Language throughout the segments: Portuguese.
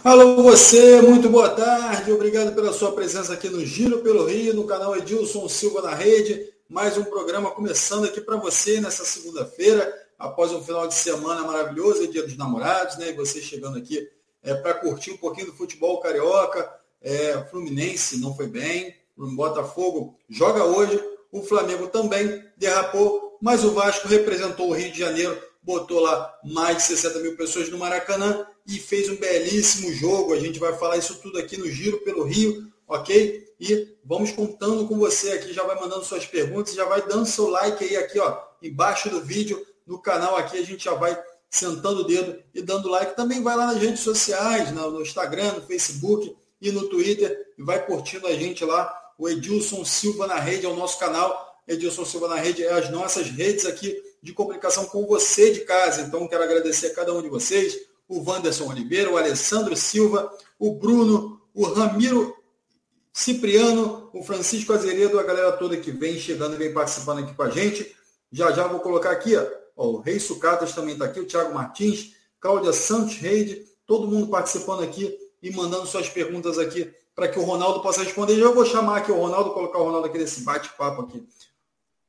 Alô você, muito boa tarde, obrigado pela sua presença aqui no Giro pelo Rio, no canal Edilson Silva na Rede, mais um programa começando aqui para você nessa segunda-feira, após um final de semana maravilhoso, é dia dos namorados, né, e você chegando aqui é, para curtir um pouquinho do futebol carioca, é, Fluminense não foi bem, Botafogo joga hoje, o Flamengo também derrapou, mas o Vasco representou o Rio de Janeiro, botou lá mais de 60 mil pessoas no Maracanã, e fez um belíssimo jogo. A gente vai falar isso tudo aqui no Giro pelo Rio, ok? E vamos contando com você aqui, já vai mandando suas perguntas, já vai dando seu like aí aqui, ó, embaixo do vídeo, no canal aqui, a gente já vai sentando o dedo e dando like. Também vai lá nas redes sociais, no Instagram, no Facebook e no Twitter, e vai curtindo a gente lá. O Edilson Silva na rede é o nosso canal. Edilson Silva na rede é as nossas redes aqui de comunicação com você de casa. Então, quero agradecer a cada um de vocês o Wanderson Oliveira, o Alessandro Silva, o Bruno, o Ramiro Cipriano, o Francisco Azeredo, a galera toda que vem chegando e vem participando aqui com a gente. Já já vou colocar aqui, ó, o Rei Sucatas também está aqui, o Thiago Martins, Cláudia Santos Reide, todo mundo participando aqui e mandando suas perguntas aqui para que o Ronaldo possa responder. Já vou chamar aqui o Ronaldo, colocar o Ronaldo aqui nesse bate-papo aqui.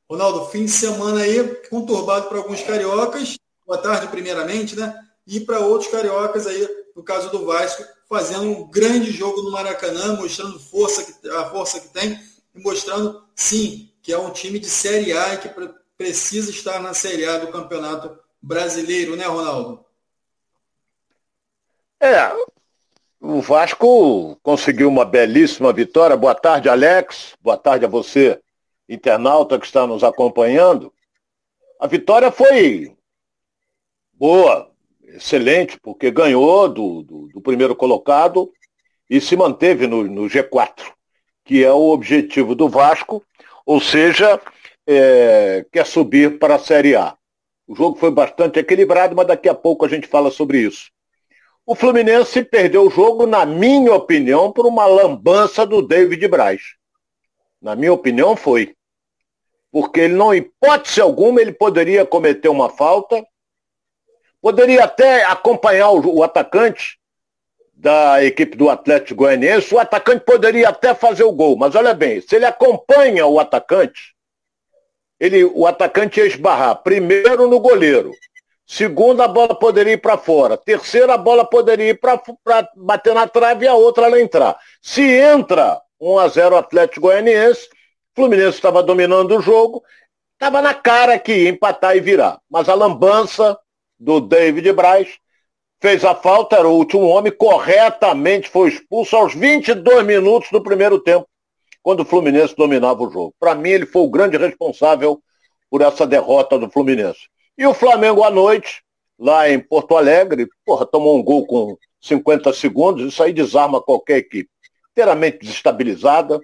Ronaldo, fim de semana aí, conturbado para alguns cariocas. Boa tarde, primeiramente, né? E para outros cariocas aí, no caso do Vasco, fazendo um grande jogo no Maracanã, mostrando força que, a força que tem e mostrando, sim, que é um time de Série A e que precisa estar na Série A do Campeonato Brasileiro, né, Ronaldo? É, o Vasco conseguiu uma belíssima vitória. Boa tarde, Alex. Boa tarde a você, internauta que está nos acompanhando. A vitória foi boa, excelente, porque ganhou do, do, do primeiro colocado e se manteve no, no, G4, que é o objetivo do Vasco, ou seja, é, quer subir para a Série A. O jogo foi bastante equilibrado, mas daqui a pouco a gente fala sobre isso. O Fluminense perdeu o jogo, na minha opinião, por uma lambança do David Braz. Na minha opinião, foi. Porque ele não, hipótese alguma, ele poderia cometer uma falta Poderia até acompanhar o, o atacante da equipe do Atlético Goianiense, o atacante poderia até fazer o gol, mas olha bem, se ele acompanha o atacante, ele, o atacante ia esbarrar primeiro no goleiro, segundo a bola poderia ir para fora, terceiro a bola poderia ir para bater na trave e a outra ela entrar. Se entra 1 a 0 Atlético Goianiense, Fluminense estava dominando o jogo, estava na cara que ia empatar e virar, mas a lambança do David Braz, fez a falta, era o último homem, corretamente foi expulso aos 22 minutos do primeiro tempo, quando o Fluminense dominava o jogo. Para mim, ele foi o grande responsável por essa derrota do Fluminense. E o Flamengo à noite, lá em Porto Alegre, porra, tomou um gol com 50 segundos, isso aí desarma qualquer equipe. Inteiramente desestabilizada,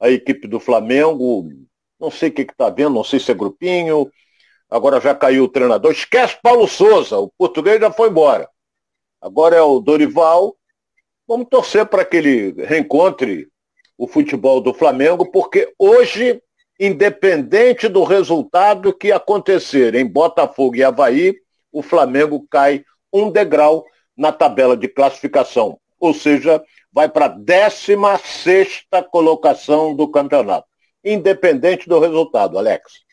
a equipe do Flamengo, não sei o que está vendo, não sei se é grupinho, Agora já caiu o treinador. Esquece Paulo Souza, o português já foi embora. Agora é o Dorival. Vamos torcer para que ele reencontre o futebol do Flamengo, porque hoje, independente do resultado que acontecer em Botafogo e Havaí, o Flamengo cai um degrau na tabela de classificação. Ou seja, vai para a 16 colocação do campeonato. Independente do resultado, Alex.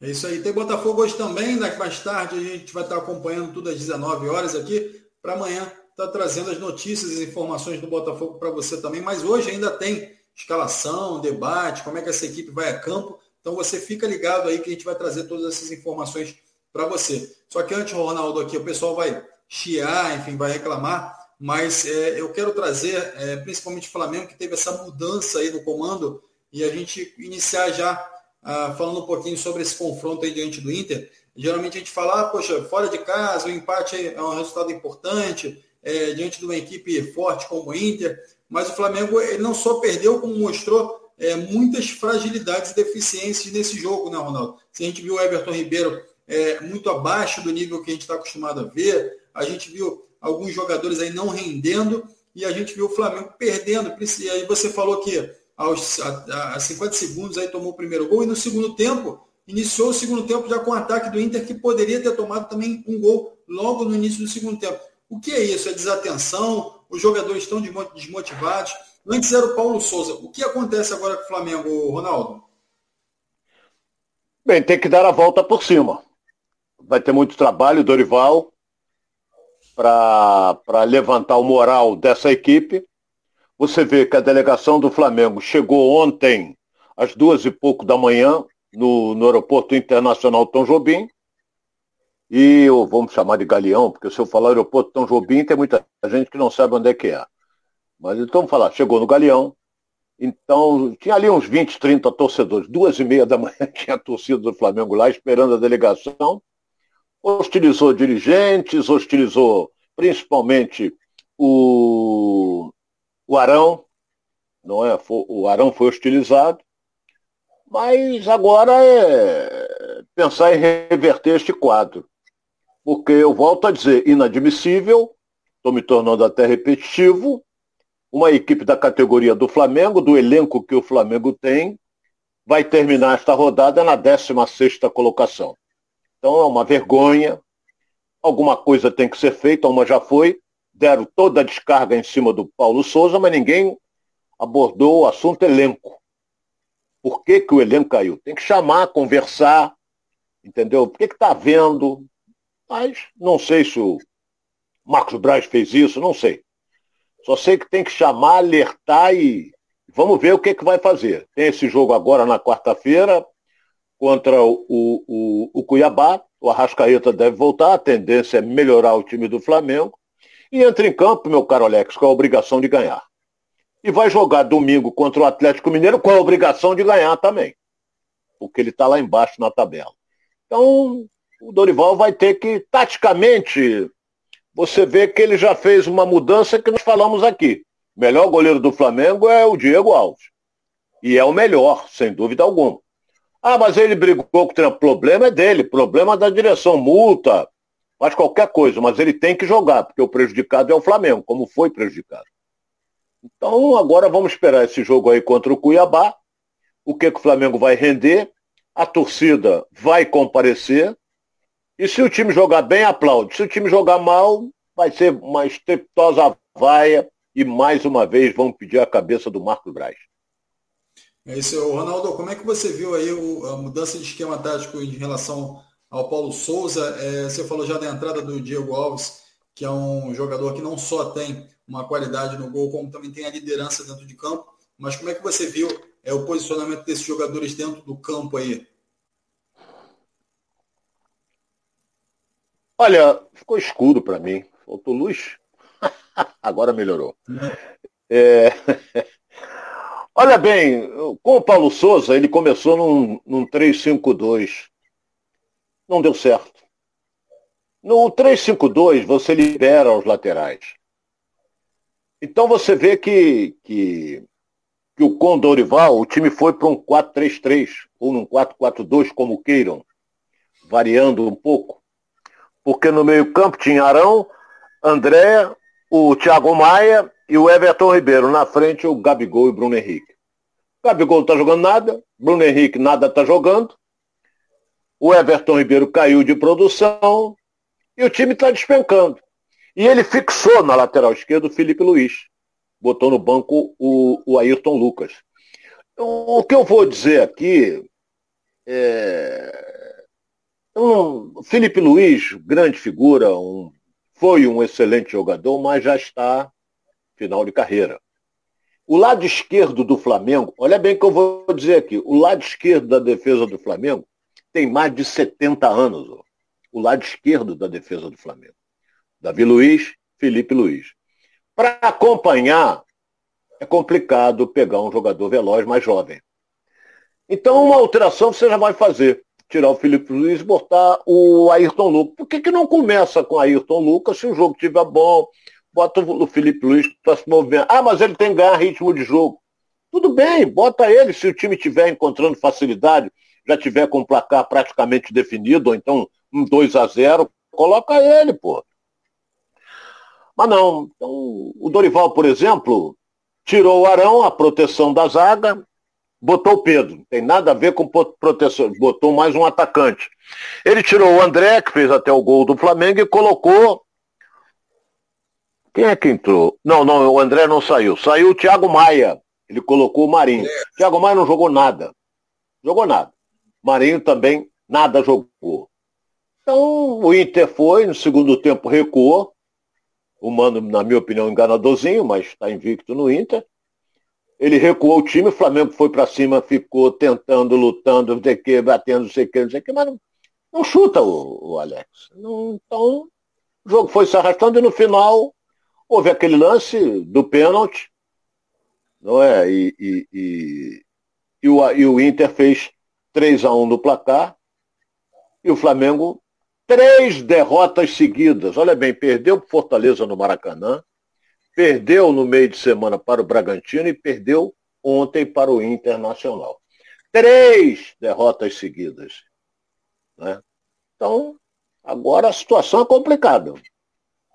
É isso aí. Tem Botafogo hoje também, né? mais tarde a gente vai estar acompanhando tudo às 19 horas aqui, para amanhã estar tá trazendo as notícias e informações do Botafogo para você também. Mas hoje ainda tem escalação, debate, como é que essa equipe vai a campo. Então você fica ligado aí que a gente vai trazer todas essas informações para você. Só que antes, Ronaldo, aqui o pessoal vai chiar, enfim, vai reclamar, mas é, eu quero trazer, é, principalmente o Flamengo, que teve essa mudança aí no comando, e a gente iniciar já ah, falando um pouquinho sobre esse confronto aí diante do Inter. Geralmente a gente fala, ah, poxa, fora de casa, o empate é um resultado importante, é, diante de uma equipe forte como o Inter, mas o Flamengo ele não só perdeu, como mostrou é, muitas fragilidades e deficiências nesse jogo, né, Ronaldo? Se a gente viu o Everton Ribeiro é, muito abaixo do nível que a gente está acostumado a ver, a gente viu alguns jogadores aí não rendendo e a gente viu o Flamengo perdendo. E aí você falou que aos a, a 50 segundos aí tomou o primeiro gol e no segundo tempo iniciou o segundo tempo já com o ataque do Inter que poderia ter tomado também um gol logo no início do segundo tempo. O que é isso? É desatenção? Os jogadores estão desmotivados? Antes era o Paulo Souza. O que acontece agora com o Flamengo, Ronaldo? Bem, tem que dar a volta por cima. Vai ter muito trabalho, Dorival, para levantar o moral dessa equipe. Você vê que a delegação do Flamengo chegou ontem às duas e pouco da manhã no, no Aeroporto Internacional Tom Jobim. E eu, vamos chamar de Galeão, porque se eu falar Aeroporto Tom Jobim, tem muita gente que não sabe onde é que é. Mas então vamos falar, chegou no Galeão. Então, tinha ali uns 20, 30 torcedores. Duas e meia da manhã tinha a torcida do Flamengo lá esperando a delegação. Hostilizou dirigentes, hostilizou principalmente o, o Arão, não é? O Arão foi hostilizado. Mas agora é pensar em reverter este quadro. Porque eu volto a dizer, inadmissível, estou me tornando até repetitivo, uma equipe da categoria do Flamengo, do elenco que o Flamengo tem, vai terminar esta rodada na 16ª colocação. Então é uma vergonha, alguma coisa tem que ser feita, uma já foi, deram toda a descarga em cima do Paulo Souza, mas ninguém abordou o assunto elenco. Por que, que o elenco caiu? Tem que chamar, conversar, entendeu? Por que está vendo? Mas não sei se o Marcos Braz fez isso, não sei. Só sei que tem que chamar, alertar e vamos ver o que, que vai fazer. Tem esse jogo agora na quarta-feira contra o, o, o, Cuiabá. O Arrascaeta deve voltar, a tendência é melhorar o time do Flamengo. E entra em campo, meu caro Alex, com a obrigação de ganhar. E vai jogar domingo contra o Atlético Mineiro com a obrigação de ganhar também. Porque ele está lá embaixo na tabela. Então, o Dorival vai ter que, taticamente, você vê que ele já fez uma mudança que nós falamos aqui. O melhor goleiro do Flamengo é o Diego Alves. E é o melhor, sem dúvida alguma. Ah, mas ele brigou com o problema é dele, problema da direção, multa, faz qualquer coisa, mas ele tem que jogar, porque o prejudicado é o Flamengo, como foi prejudicado. Então agora vamos esperar esse jogo aí contra o Cuiabá, o que, que o Flamengo vai render, a torcida vai comparecer, e se o time jogar bem, aplaude. Se o time jogar mal, vai ser uma estrepitosa vaia e mais uma vez vão pedir a cabeça do Marco Braz. É isso, Ronaldo, como é que você viu aí a mudança de esquema tático em relação ao Paulo Souza? É, você falou já da entrada do Diego Alves, que é um jogador que não só tem uma qualidade no gol, como também tem a liderança dentro de campo. Mas como é que você viu é, o posicionamento desses jogadores dentro do campo aí? Olha, ficou escuro para mim. Faltou luz. Agora melhorou. É... Olha bem, com o Paulo Souza, ele começou num, num 3-5-2. Não deu certo. No 3-5-2, você libera os laterais. Então você vê que, que, que o Condorival, o time foi para um 4-3-3, ou num 4-4-2, como queiram, variando um pouco porque no meio-campo tinha Arão, André, o Thiago Maia e o Everton Ribeiro. Na frente, o Gabigol e o Bruno Henrique. O Gabigol não está jogando nada, Bruno Henrique nada está jogando. O Everton Ribeiro caiu de produção e o time está despencando. E ele fixou na lateral esquerda o Felipe Luiz. Botou no banco o, o Ayrton Lucas. O que eu vou dizer aqui é, então, Felipe Luiz, grande figura, um, foi um excelente jogador, mas já está final de carreira. O lado esquerdo do Flamengo, olha bem o que eu vou dizer aqui, o lado esquerdo da defesa do Flamengo tem mais de 70 anos. Ó. O lado esquerdo da defesa do Flamengo. Davi Luiz, Felipe Luiz. Para acompanhar, é complicado pegar um jogador veloz mais jovem. Então, uma alteração você já vai fazer tirar o Felipe Luiz e botar o Ayrton Lucas. Por que, que não começa com o Ayrton Lucas se o jogo estiver bom? Bota o Felipe Luiz para se mover. Ah, mas ele tem que ganhar ritmo de jogo. Tudo bem, bota ele se o time estiver encontrando facilidade, já tiver com o placar praticamente definido, ou então um 2 a 0 coloca ele, pô. Mas não. Então, o Dorival, por exemplo, tirou o Arão, a proteção da zaga, botou o Pedro. Não tem nada a ver com proteção. Botou mais um atacante. Ele tirou o André, que fez até o gol do Flamengo, e colocou Quem é que entrou? Não, não, o André não saiu. Saiu o Thiago Maia. Ele colocou o Marinho. É. Thiago Maia não jogou nada. Jogou nada. Marinho também nada jogou. Então o Inter foi, no segundo tempo recuou. O Mano, na minha opinião, enganadorzinho, mas está invicto no Inter. Ele recuou o time, o Flamengo foi para cima, ficou tentando, lutando, o que, batendo, não sei que, não sei que, mas não, não chuta o, o Alex. Não, então, o jogo foi se arrastando e no final houve aquele lance do pênalti, não é? E, e, e, e, o, e o Inter fez 3 a 1 no placar e o Flamengo três derrotas seguidas. Olha bem, perdeu para Fortaleza no Maracanã, perdeu no meio de semana para o Bragantino e perdeu ontem para o Internacional. Três derrotas seguidas. Né? Então, agora a situação é complicada.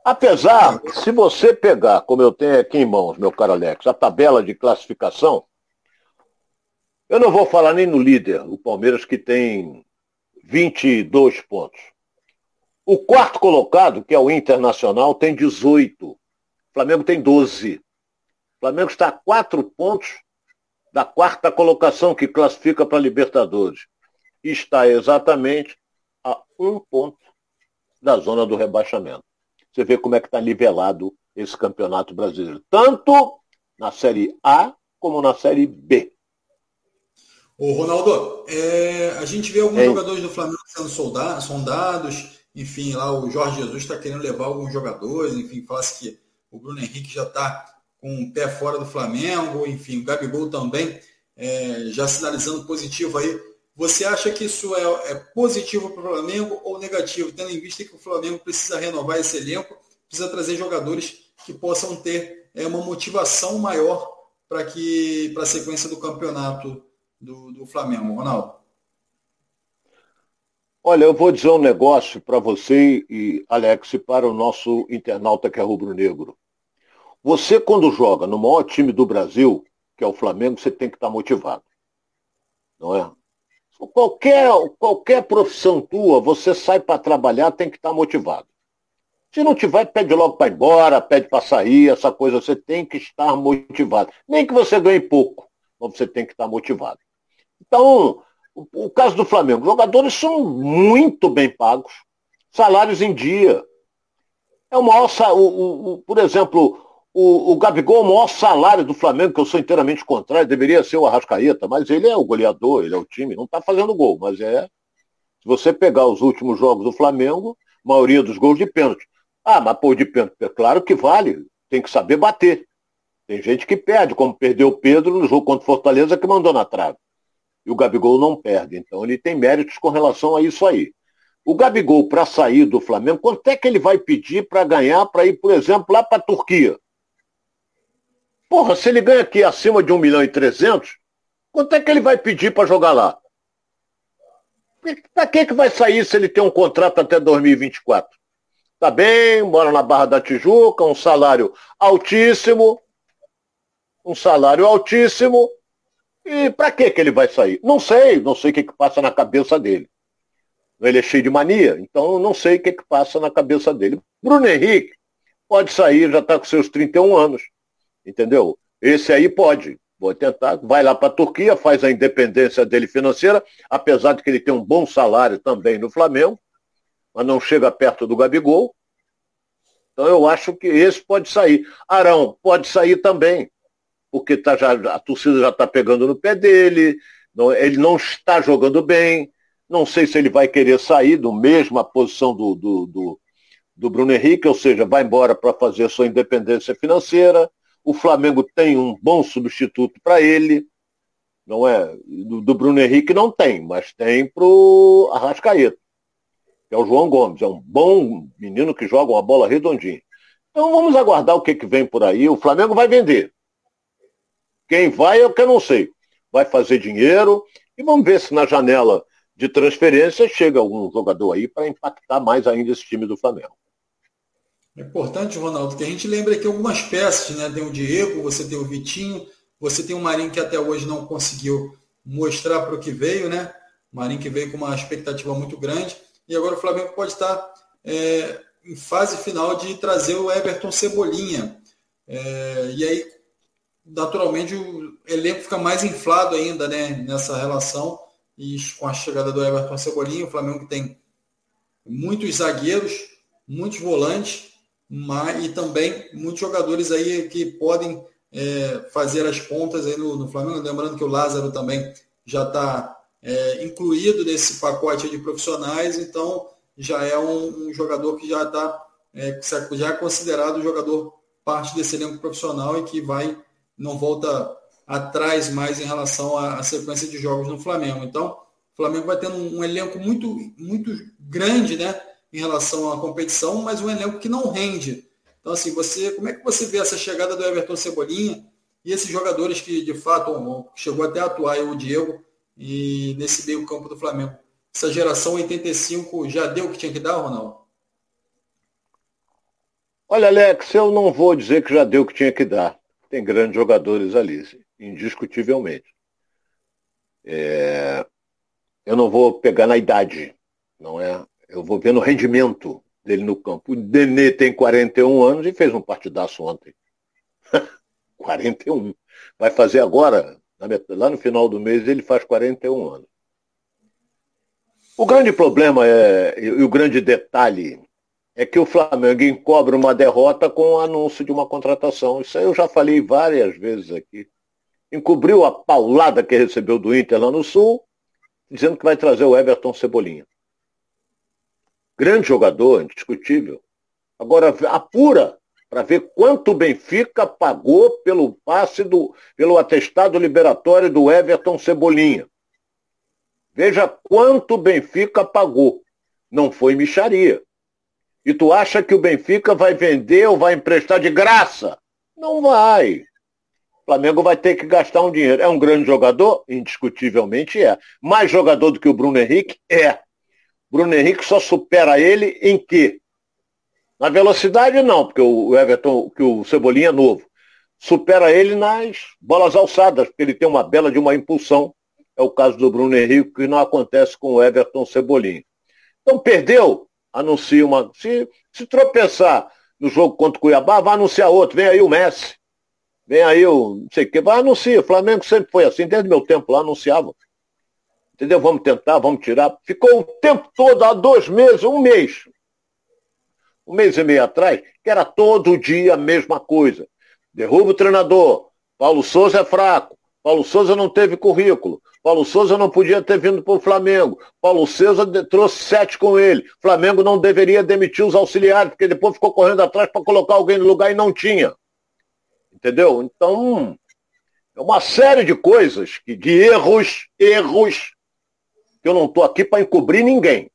Apesar, se você pegar, como eu tenho aqui em mãos, meu caro Alex, a tabela de classificação, eu não vou falar nem no líder, o Palmeiras que tem 22 pontos. O quarto colocado, que é o Internacional, tem 18. O Flamengo tem 12. O Flamengo está a quatro pontos da quarta colocação que classifica para a Libertadores. Está exatamente a um ponto da zona do rebaixamento. Você vê como é que está nivelado esse campeonato brasileiro. Tanto na Série A como na Série B. Ô, Ronaldo, é, a gente vê alguns Ei. jogadores do Flamengo sendo soldados, sondados, enfim, lá o Jorge Jesus está querendo levar alguns jogadores, enfim, fala-se que o Bruno Henrique já está com o pé fora do Flamengo, enfim, o Gabigol também é, já sinalizando positivo aí. Você acha que isso é, é positivo para o Flamengo ou negativo, tendo em vista que o Flamengo precisa renovar esse elenco, precisa trazer jogadores que possam ter é, uma motivação maior para que para a sequência do campeonato do, do Flamengo, Ronaldo? Olha, eu vou dizer um negócio para você e Alex e para o nosso internauta que é rubro-negro. Você, quando joga no maior time do Brasil, que é o Flamengo, você tem que estar tá motivado. Não é? Qualquer, qualquer profissão tua, você sai para trabalhar, tem que estar tá motivado. Se não tiver, pede logo para ir embora, pede para sair, essa coisa, você tem que estar motivado. Nem que você ganhe pouco, mas você tem que estar tá motivado. Então, o, o caso do Flamengo, jogadores são muito bem pagos, salários em dia. É o maior, o, o, por exemplo, o, o Gabigol é o maior salário do Flamengo, que eu sou inteiramente contrário, deveria ser o Arrascaeta, mas ele é o goleador, ele é o time, não está fazendo gol, mas é. Se você pegar os últimos jogos do Flamengo, maioria dos gols de pênalti. Ah, mas pô, de pênalti, é claro que vale, tem que saber bater. Tem gente que perde, como perdeu o Pedro no jogo contra o Fortaleza, que mandou na trave e o Gabigol não perde. Então ele tem méritos com relação a isso aí. O Gabigol, para sair do Flamengo, quanto é que ele vai pedir para ganhar para ir, por exemplo, lá para a Turquia? Porra, se ele ganha aqui acima de 1 milhão e 300, quanto é que ele vai pedir para jogar lá? Para que, que vai sair se ele tem um contrato até 2024? Tá bem, mora na Barra da Tijuca, um salário altíssimo, um salário altíssimo, e para que que ele vai sair? Não sei, não sei o que, que passa na cabeça dele. Ele é cheio de mania, então não sei o que, que passa na cabeça dele. Bruno Henrique pode sair, já está com seus 31 anos. Entendeu? Esse aí pode. Vou tentar, vai lá para a Turquia, faz a independência dele financeira, apesar de que ele tem um bom salário também no Flamengo, mas não chega perto do Gabigol. Então eu acho que esse pode sair. Arão pode sair também porque tá já, a torcida já está pegando no pé dele, não, ele não está jogando bem, não sei se ele vai querer sair do mesma posição do, do, do, do Bruno Henrique, ou seja, vai embora para fazer sua independência financeira. O Flamengo tem um bom substituto para ele, não é? Do, do, Bruno Henrique não tem, mas tem para o Arrascaeta, que é o João Gomes. É um bom menino que joga uma bola redondinha. Então vamos aguardar o que, que vem por aí. O Flamengo vai vender. Quem vai é o que eu não sei. Vai fazer dinheiro e vamos ver se na janela de transferência chega algum jogador aí para impactar mais ainda esse time do Flamengo. É importante, Ronaldo, que a gente lembre aqui algumas peças, né? Tem o Diego, você tem o Vitinho, você tem o Marinho que até hoje não conseguiu mostrar para o que veio, né? O Marinho que veio com uma expectativa muito grande. E agora o Flamengo pode estar é, em fase final de trazer o Everton Cebolinha. É, e aí, naturalmente, o elenco fica mais inflado ainda né, nessa relação. E com a chegada do Everton Cebolinha, o Flamengo tem muitos zagueiros, muitos volantes, mas, e também muitos jogadores aí que podem é, fazer as pontas aí no, no, Flamengo. Lembrando que o Lázaro também já está é, incluído nesse pacote de profissionais, então já é um, um jogador que já está é, já é considerado jogador parte desse elenco profissional e que vai não volta atrás mais em relação à, sequência de jogos no Flamengo. Então, o Flamengo vai tendo um, um elenco muito muito grande, né, em relação à competição, mas um elenco que não rende. Então, assim, você, como é que você vê essa chegada do Everton Cebolinha e esses jogadores que, de fato, chegou até a atuar, o Diego, e nesse meio campo do Flamengo? Essa geração 85 já deu o que tinha que dar, Ronaldo? Olha, Alex, eu não vou dizer que já deu o que tinha que dar. Tem grandes jogadores ali, indiscutivelmente. É... Eu não vou pegar na idade, não é? Eu vou ver no rendimento dele no campo. O Denê tem 41 anos e fez um partidaço ontem. 41. Vai fazer agora, lá no final do mês, ele faz 41 anos. O grande problema é, e o grande detalhe é que o Flamengo encobre uma derrota com o anúncio de uma contratação. Isso aí eu já falei várias vezes aqui. Encobriu a paulada que recebeu do Inter lá no Sul, dizendo que vai trazer o Everton Cebolinha. Grande jogador, indiscutível. Agora apura para ver quanto o Benfica pagou pelo passe do, pelo atestado liberatório do Everton Cebolinha. Veja quanto o Benfica pagou. Não foi micharia. E tu acha que o Benfica vai vender ou vai emprestar de graça? Não vai. O Flamengo vai ter que gastar um dinheiro. É um grande jogador? Indiscutivelmente é. Mais jogador do que o Bruno Henrique? É. Bruno Henrique só supera ele em quê? Na velocidade não, porque o Everton, que o Cebolinha é novo. Supera ele nas bolas alçadas, porque ele tem uma bela de uma impulsão. É o caso do Bruno Henrique, que não acontece com o Everton Cebolinha. Então perdeu, anuncia uma. Se, se tropeçar no jogo contra o Cuiabá, vai anunciar outro. Vem aí o Messi. Vem aí o. não sei o que. Vai anunciar. O Flamengo sempre foi assim, desde meu tempo lá anunciava. Entendeu? Vamos tentar, vamos tirar. Ficou o tempo todo, há dois meses, um mês. Um mês e meio atrás, que era todo dia a mesma coisa. Derruba o treinador. Paulo Souza é fraco. Paulo Souza não teve currículo. Paulo Souza não podia ter vindo para o Flamengo. Paulo Souza trouxe sete com ele. Flamengo não deveria demitir os auxiliares, porque depois ficou correndo atrás para colocar alguém no lugar e não tinha. Entendeu? Então, é uma série de coisas, que, de erros, erros, que eu não estou aqui para encobrir ninguém.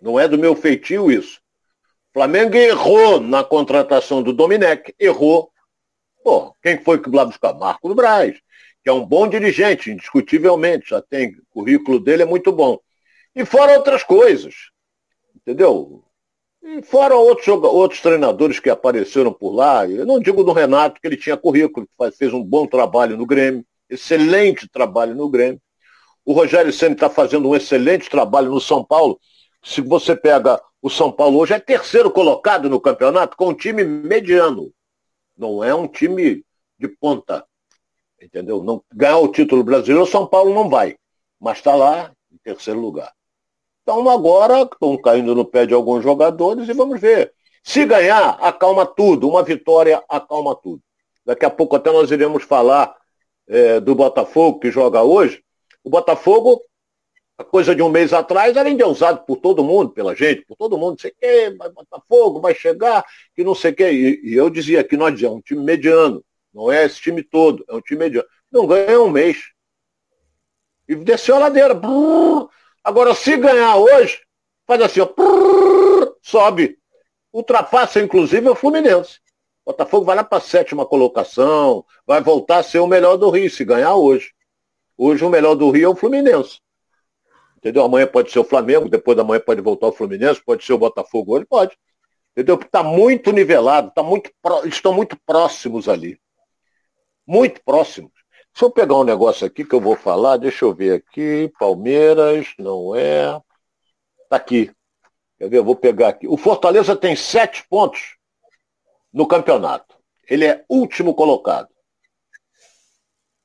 Não é do meu feitio isso. Flamengo errou na contratação do Domenech, errou. Pô, quem foi que lá buscar? Marco do Braz, que é um bom dirigente, indiscutivelmente, já tem, o currículo dele é muito bom. E fora outras coisas, entendeu? E fora outros, outros treinadores que apareceram por lá, eu não digo do Renato, que ele tinha currículo, que fez um bom trabalho no Grêmio, excelente trabalho no Grêmio. O Rogério Senna está fazendo um excelente trabalho no São Paulo. Se você pega o São Paulo hoje, é terceiro colocado no campeonato com um time mediano. Não é um time de ponta. Entendeu? Não ganhar o título brasileiro, São Paulo não vai. Mas está lá em terceiro lugar. Então agora estão caindo no pé de alguns jogadores e vamos ver. Se ganhar, acalma tudo. Uma vitória acalma tudo. Daqui a pouco até nós iremos falar é, do Botafogo, que joga hoje. O Botafogo, a coisa de um mês atrás, era endeusado por todo mundo, pela gente, por todo mundo, não sei o quê, vai Botafogo, vai chegar, que não sei o quê. E, e eu dizia que nós dizemos, um time mediano, não é esse time todo, é um time mediano. Não ganha um mês. E desceu a ladeira. Agora, se ganhar hoje, faz assim, ó, sobe. Ultrapassa, inclusive, o Fluminense. O Botafogo vai lá para a sétima colocação, vai voltar a ser o melhor do Rio, se ganhar hoje. Hoje o melhor do Rio é o Fluminense. Entendeu? Amanhã pode ser o Flamengo, depois da manhã pode voltar o Fluminense, pode ser o Botafogo hoje, pode. Entendeu? Porque está muito nivelado, tá muito, estão muito próximos ali. Muito próximos. Se eu pegar um negócio aqui que eu vou falar, deixa eu ver aqui. Palmeiras, não é. Está aqui. Quer ver? Eu vou pegar aqui. O Fortaleza tem sete pontos no campeonato. Ele é último colocado.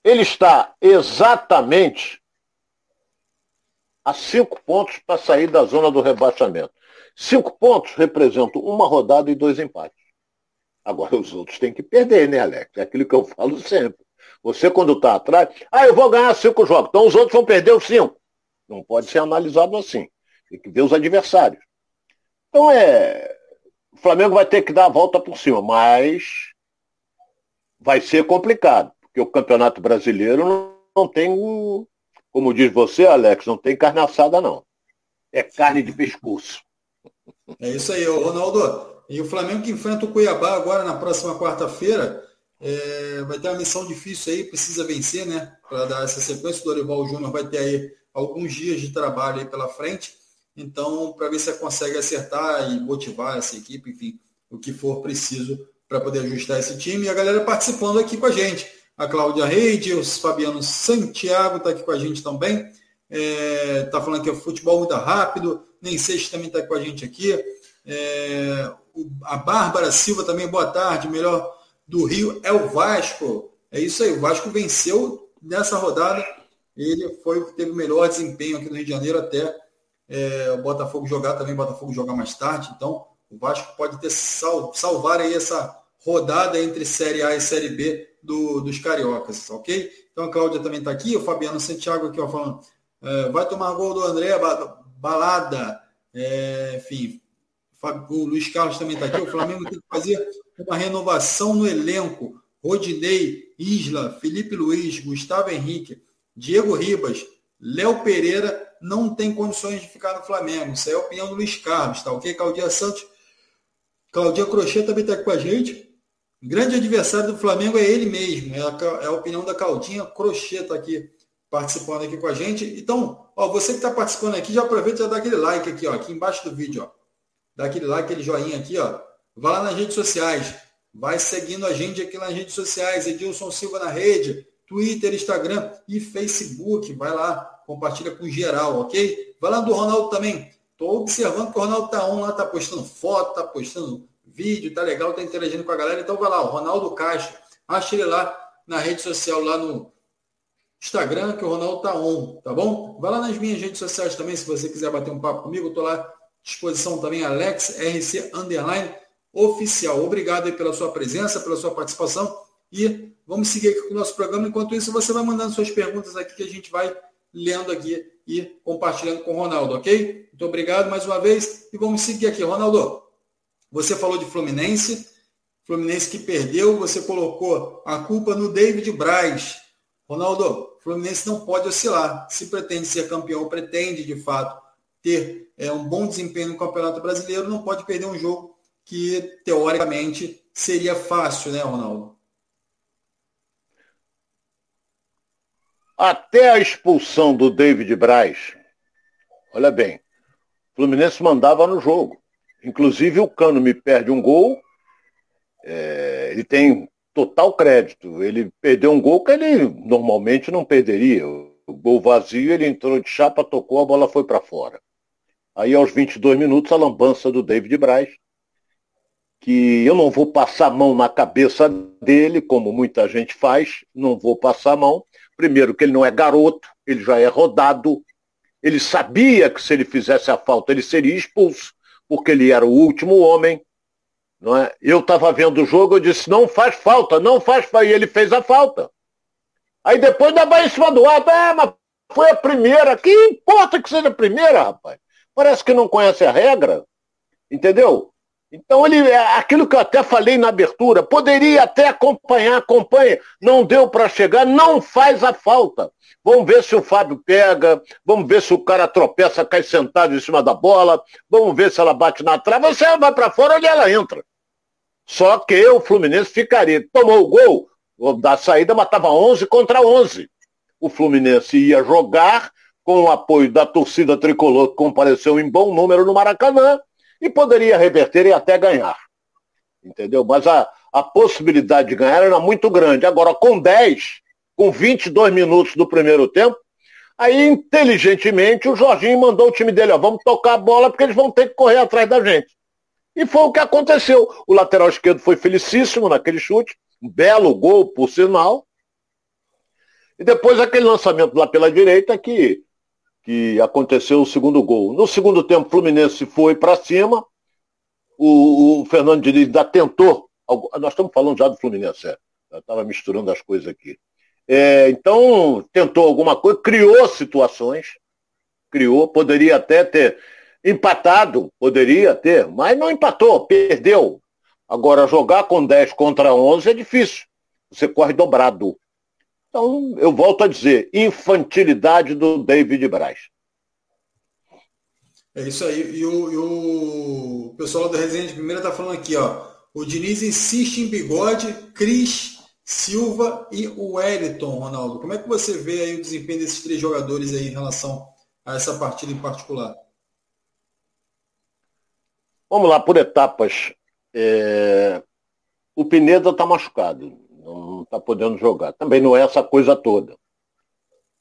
Ele está exatamente a cinco pontos para sair da zona do rebaixamento. Cinco pontos representam uma rodada e dois empates. Agora os outros têm que perder, né, Alex? É aquilo que eu falo sempre. Você, quando está atrás, ah, eu vou ganhar cinco jogos, então os outros vão perder os cinco. Não pode ser analisado assim. Tem que ver os adversários. Então é. O Flamengo vai ter que dar a volta por cima, mas vai ser complicado, porque o Campeonato Brasileiro não, tem, como diz você, Alex, não tem carne assada, não. É carne de pescoço. É isso aí, Ronaldo. E o Flamengo que enfrenta o Cuiabá agora na próxima quarta-feira. É, vai ter uma missão difícil aí, precisa vencer, né? Para dar essa sequência. O Dorival Júnior vai ter aí alguns dias de trabalho aí pela frente. Então, para ver se consegue acertar e motivar essa equipe, enfim, o que for preciso para poder ajustar esse time. E a galera participando aqui com a gente. A Cláudia Reide, o Fabiano Santiago está aqui com a gente também. Está é, tá falando que é futebol muito rápido. Nem Seixas também está com a gente aqui. É, a Bárbara Silva também, boa tarde. Melhor do Rio é o Vasco. É isso aí, o Vasco venceu nessa rodada. Ele foi teve o melhor desempenho aqui no Rio de Janeiro até é, o Botafogo jogar também, o Botafogo jogar mais tarde. Então, o Vasco pode ter sal, salvar aí essa rodada entre Série A e Série B do, dos cariocas, ok? Então a Cláudia também está aqui, o Fabiano Santiago aqui ó, falando, é, vai tomar gol do André, balada, é, enfim, o Luiz Carlos também está aqui, o Flamengo tem que fazer uma renovação no elenco, Rodinei, Isla, Felipe Luiz, Gustavo Henrique, Diego Ribas, Léo Pereira não tem condições de ficar no Flamengo. Isso é a opinião do Luiz Carlos, tá ok? Claudia Santos. Claudia Crochê também está com a gente. grande adversário do Flamengo é ele mesmo. É a, é a opinião da Claudinha Crochê, está aqui participando aqui com a gente. Então, ó, você que está participando aqui, já aproveita e já dá aquele like aqui, ó, aqui embaixo do vídeo. Ó. Dá aquele like, aquele joinha aqui. Ó. Vai lá nas redes sociais. Vai seguindo a gente aqui nas redes sociais. Edilson Silva na rede. Twitter, Instagram e Facebook. Vai lá, compartilha com geral, ok? Vai lá do Ronaldo também. Estou observando que o Ronaldo tá on lá, tá postando foto, tá postando vídeo, tá legal, tá interagindo com a galera. Então vai lá, o Ronaldo Castro. Acha ele lá na rede social, lá no Instagram, que o Ronaldo tá on, tá bom? Vai lá nas minhas redes sociais também, se você quiser bater um papo comigo, eu tô lá disposição também, Alex RC Underline Oficial. Obrigado pela sua presença, pela sua participação e vamos seguir aqui com o nosso programa. Enquanto isso, você vai mandando suas perguntas aqui que a gente vai lendo aqui e compartilhando com o Ronaldo, ok? Muito obrigado mais uma vez e vamos seguir aqui. Ronaldo, você falou de Fluminense, Fluminense que perdeu, você colocou a culpa no David Braz. Ronaldo, Fluminense não pode oscilar. Se pretende ser campeão, pretende de fato ter é, um bom desempenho no Campeonato Brasileiro, não pode perder um jogo que teoricamente seria fácil, né, Ronaldo? Até a expulsão do David Braz, olha bem, o Fluminense mandava no jogo. Inclusive o Cano me perde um gol, é, ele tem total crédito. Ele perdeu um gol que ele normalmente não perderia. O gol vazio, ele entrou de chapa, tocou, a bola foi para fora. Aí aos 22 minutos, a lambança do David Braz, que eu não vou passar a mão na cabeça dele, como muita gente faz, não vou passar a mão, Primeiro, que ele não é garoto, ele já é rodado. Ele sabia que se ele fizesse a falta, ele seria expulso, porque ele era o último homem. Não é? Eu estava vendo o jogo, eu disse, não faz falta, não faz falta. E ele fez a falta. Aí depois dava em cima do ar, ah, mas foi a primeira. Que importa que seja a primeira, rapaz? Parece que não conhece a regra. Entendeu? Então, ele, é aquilo que eu até falei na abertura, poderia até acompanhar, acompanha, não deu para chegar, não faz a falta. Vamos ver se o Fábio pega, vamos ver se o cara tropeça, cai sentado em cima da bola, vamos ver se ela bate na trave, você vai para fora onde ela entra. Só que o Fluminense ficaria, tomou o gol da saída, matava 11 contra 11. O Fluminense ia jogar com o apoio da torcida tricolor que compareceu em bom número no Maracanã, e poderia reverter e até ganhar. Entendeu? Mas a, a possibilidade de ganhar era muito grande. Agora, com 10, com 22 minutos do primeiro tempo, Aí, inteligentemente, o Jorginho mandou o time dele, ó, vamos tocar a bola porque eles vão ter que correr atrás da gente. E foi o que aconteceu. O lateral esquerdo foi felicíssimo naquele chute, um belo gol, por sinal. E depois aquele lançamento lá pela direita que, que aconteceu o segundo gol. No segundo tempo, o Fluminense foi para cima. O, o, Fernando Diniz ainda tentou. Nós estamos falando já do Fluminense, é. Eu estava misturando as coisas aqui. É, então, tentou alguma coisa, criou situações, criou, poderia até ter empatado, poderia ter, mas não empatou, perdeu. Agora, jogar com 10 contra 11 é difícil. Você corre dobrado. Então, eu volto a dizer, infantilidade do David Braz. É isso aí. E o, e o pessoal da Resenha de Primeira está falando aqui, ó. O Diniz insiste em bigode, Cris, Silva e o Wellington, Ronaldo. Como é que você vê aí o desempenho desses três jogadores aí em relação a essa partida em particular? Vamos lá, por etapas. É... O Pineda está machucado não está podendo jogar. Também não é essa coisa toda.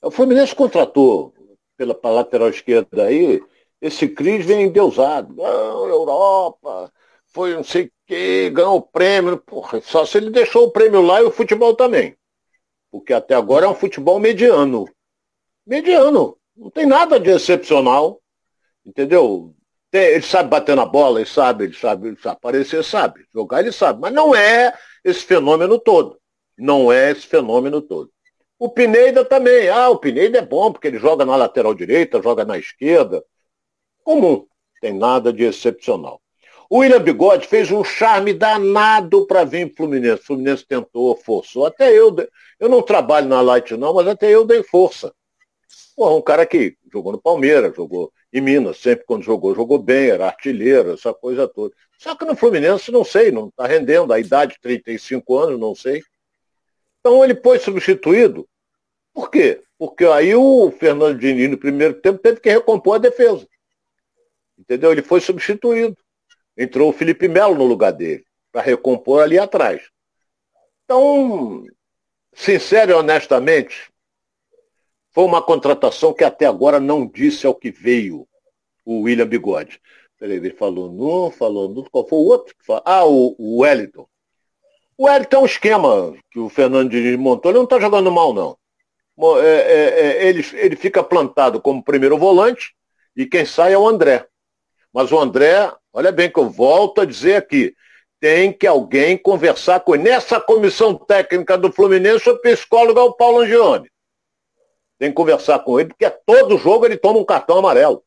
O Fluminense contratou pela lateral esquerda aí, esse Cris vem endeusado. Ah, Europa, foi não sei o que, ganhou o prêmio. Porra, só se ele deixou o prêmio lá e o futebol também. Porque até agora é um futebol mediano. Mediano. Não tem nada de excepcional. Entendeu? Ele sabe bater na bola, ele sabe, ele sabe, ele sabe aparecer, sabe. Jogar ele sabe. Mas não é esse fenômeno todo. Não é esse fenômeno todo. O Pineda também. Ah, o Pineda é bom, porque ele joga na lateral direita, joga na esquerda. Comum. Tem nada de excepcional. O William Bigode fez um charme danado para vir pro Fluminense. O Fluminense tentou, forçou. Até eu, eu não trabalho na Light não, mas até eu dei força. Porra, um cara que jogou no Palmeiras, jogou em Minas, sempre quando jogou, jogou bem, era artilheiro, essa coisa toda. Só que no Fluminense, não sei, não está rendendo. A idade, 35 anos, não sei. Então ele foi substituído. Por quê? Porque aí o Fernando Diniz, no primeiro tempo, teve que recompor a defesa. Entendeu? Ele foi substituído. Entrou o Felipe Melo no lugar dele, para recompor ali atrás. Então, sincero e honestamente, foi uma contratação que até agora não disse ao que veio o William Bigode. Ele falou não, falou não, qual foi o outro? Ah, o, o Wellington. O Wellington é um esquema que o Fernando montou, ele não está jogando mal, não. É, é, é, ele, ele fica plantado como primeiro volante e quem sai é o André. Mas o André, olha bem que eu volto a dizer aqui, tem que alguém conversar com. Nessa comissão técnica do Fluminense, o psicólogo é o Paulo Angione. Tem que conversar com ele, porque todo jogo ele toma um cartão amarelo.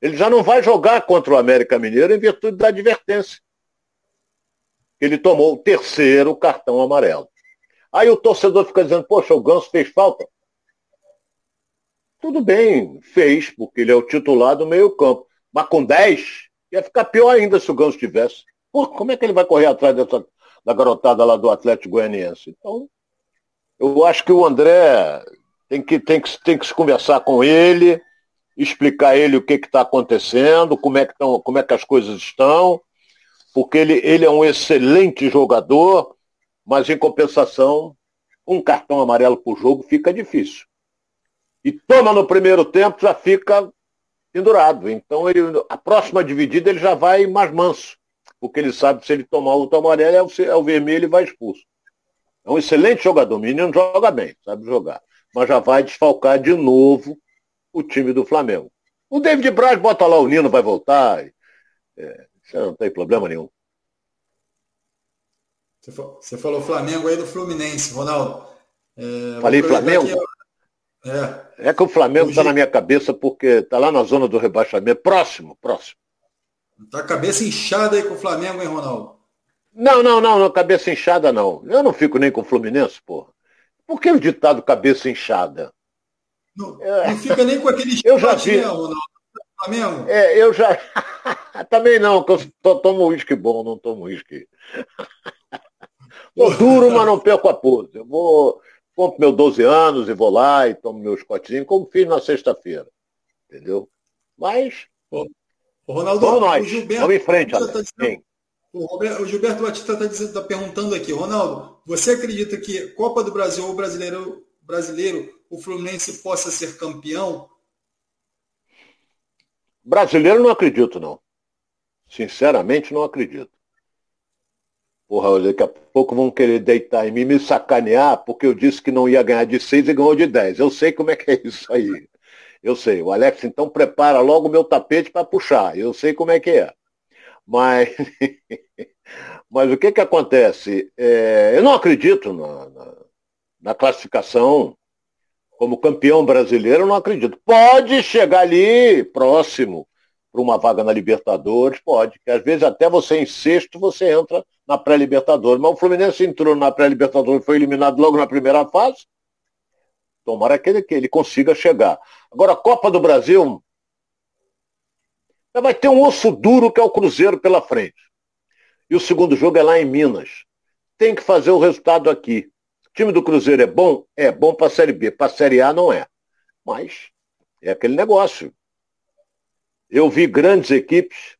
Ele já não vai jogar contra o América Mineiro em virtude da advertência. Ele tomou o terceiro cartão amarelo. Aí o torcedor fica dizendo, poxa, o Ganso fez falta. Tudo bem, fez, porque ele é o titular do meio campo. Mas com 10, ia ficar pior ainda se o Ganso tivesse. Pô, como é que ele vai correr atrás dessa, da garotada lá do Atlético Goianiense? Então, eu acho que o André tem que, tem que, tem que se conversar com ele, explicar ele o que está acontecendo, como é, que tão, como é que as coisas estão, porque ele, ele é um excelente jogador, mas em compensação, um cartão amarelo por jogo fica difícil. E toma no primeiro tempo, já fica pendurado. Então ele, a próxima dividida ele já vai mais manso, porque ele sabe que se ele tomar outro amarelo, é o, é o vermelho e vai expulso. É um excelente jogador, o menino joga bem, sabe jogar. Mas já vai desfalcar de novo o time do Flamengo. O David Braz bota lá o Nino, vai voltar. É, não tem problema nenhum. Você falou Flamengo aí do Fluminense, Ronaldo. É, Falei Flamengo? Aqui, é. é que o Flamengo está na minha cabeça porque está lá na zona do rebaixamento. Próximo, próximo. Tá a cabeça inchada aí com o Flamengo, hein, Ronaldo? Não, não, não, não, cabeça inchada não. Eu não fico nem com o Fluminense, porra. Por que o ditado cabeça inchada? Não, é. não fica nem com aquele Eu já vi. Ronaldo? Flamengo? É, eu já. Também não, que eu só tomo uísque bom, não tomo uísque. Vou duro, mas não perco a pose. Eu vou, compro meus 12 anos e vou lá e tomo meus potezinhos, como fiz na sexta-feira. Entendeu? Mas. Ô, Ronaldo, vamos nós. Gilberto, vamos em frente, tá dizendo, o, Roberto, o Gilberto Batista está tá perguntando aqui, Ronaldo, você acredita que Copa do Brasil ou Brasileiro Brasileiro o Fluminense possa ser campeão? Brasileiro não acredito, não. Sinceramente, não acredito. Porra, daqui a pouco vão querer deitar em mim, me sacanear, porque eu disse que não ia ganhar de seis e ganhou de dez. Eu sei como é que é isso aí. Eu sei. O Alex, então, prepara logo o meu tapete para puxar. Eu sei como é que é. Mas, mas o que que acontece? É, eu não acredito na, na, na classificação como campeão brasileiro, eu não acredito. Pode chegar ali próximo para uma vaga na Libertadores, pode. Que às vezes até você em sexto você entra na pré-Libertadores. Mas o Fluminense entrou na pré-Libertadores e foi eliminado logo na primeira fase. Tomara que ele, que ele consiga chegar. Agora, a Copa do Brasil vai ter um osso duro que é o Cruzeiro pela frente. E o segundo jogo é lá em Minas. Tem que fazer o resultado aqui. O time do Cruzeiro é bom? É bom para a Série B. Para a Série A não é. Mas é aquele negócio. Eu vi grandes equipes.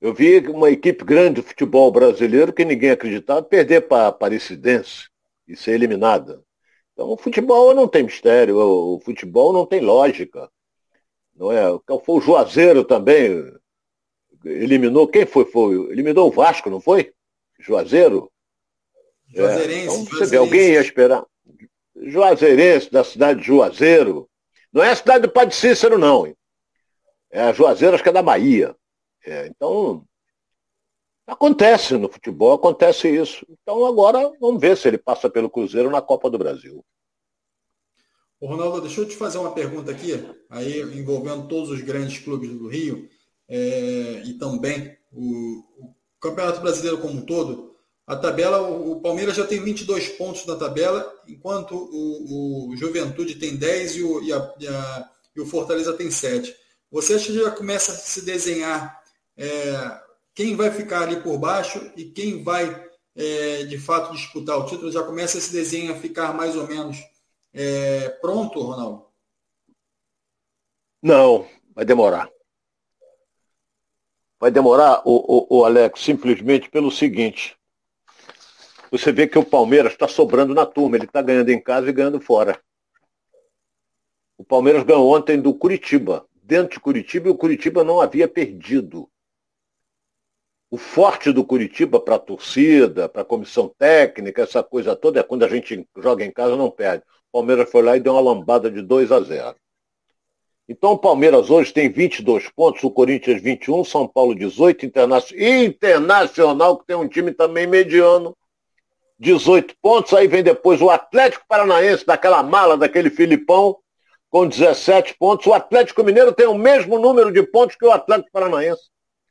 Eu vi uma equipe grande do futebol brasileiro que ninguém acreditava perder para a Aparecidense e ser eliminada. Então o futebol não tem mistério, o futebol não tem lógica. Não é? Foi o Juazeiro também. Eliminou, quem foi? foi? Eliminou o Vasco, não foi? Juazeiro? Juazeirense. É, então, você vê, alguém ia esperar. Juazeirense, da cidade de Juazeiro. Não é a cidade do Padre Cícero, não. É a Juazeiro, acho que é da Bahia. É, então, acontece no futebol, acontece isso. Então agora vamos ver se ele passa pelo Cruzeiro na Copa do Brasil. Ô, Ronaldo, deixa eu te fazer uma pergunta aqui, aí envolvendo todos os grandes clubes do Rio é, e também o, o, Campeonato Brasileiro como um todo. A tabela, o, Palmeiras já tem 22 pontos na tabela, enquanto o, o Juventude tem 10 e o, e, a, e, a, e o Fortaleza tem 7. Você acha que já começa a se desenhar é, quem vai ficar ali por baixo e quem vai é, de fato disputar o título? Já começa esse desenho a ficar mais ou menos é, pronto, Ronaldo? Não, vai demorar. Vai demorar, o, o, o Alex, simplesmente pelo seguinte. Você vê que o Palmeiras está sobrando na turma, ele está ganhando em casa e ganhando fora. O Palmeiras ganhou ontem do Curitiba, dentro de Curitiba, e o Curitiba não havia perdido. O forte do Curitiba para a torcida, para a comissão técnica, essa coisa toda, é quando a gente joga em casa não perde. O Palmeiras foi lá e deu uma lambada de 2 a 0. Então o Palmeiras hoje tem 22 pontos, o Corinthians 21, São Paulo 18, Internacional, Internacional que tem um time também mediano, 18 pontos, aí vem depois o Atlético Paranaense, daquela mala, daquele Filipão, com 17 pontos. O Atlético Mineiro tem o mesmo número de pontos que o Atlético Paranaense,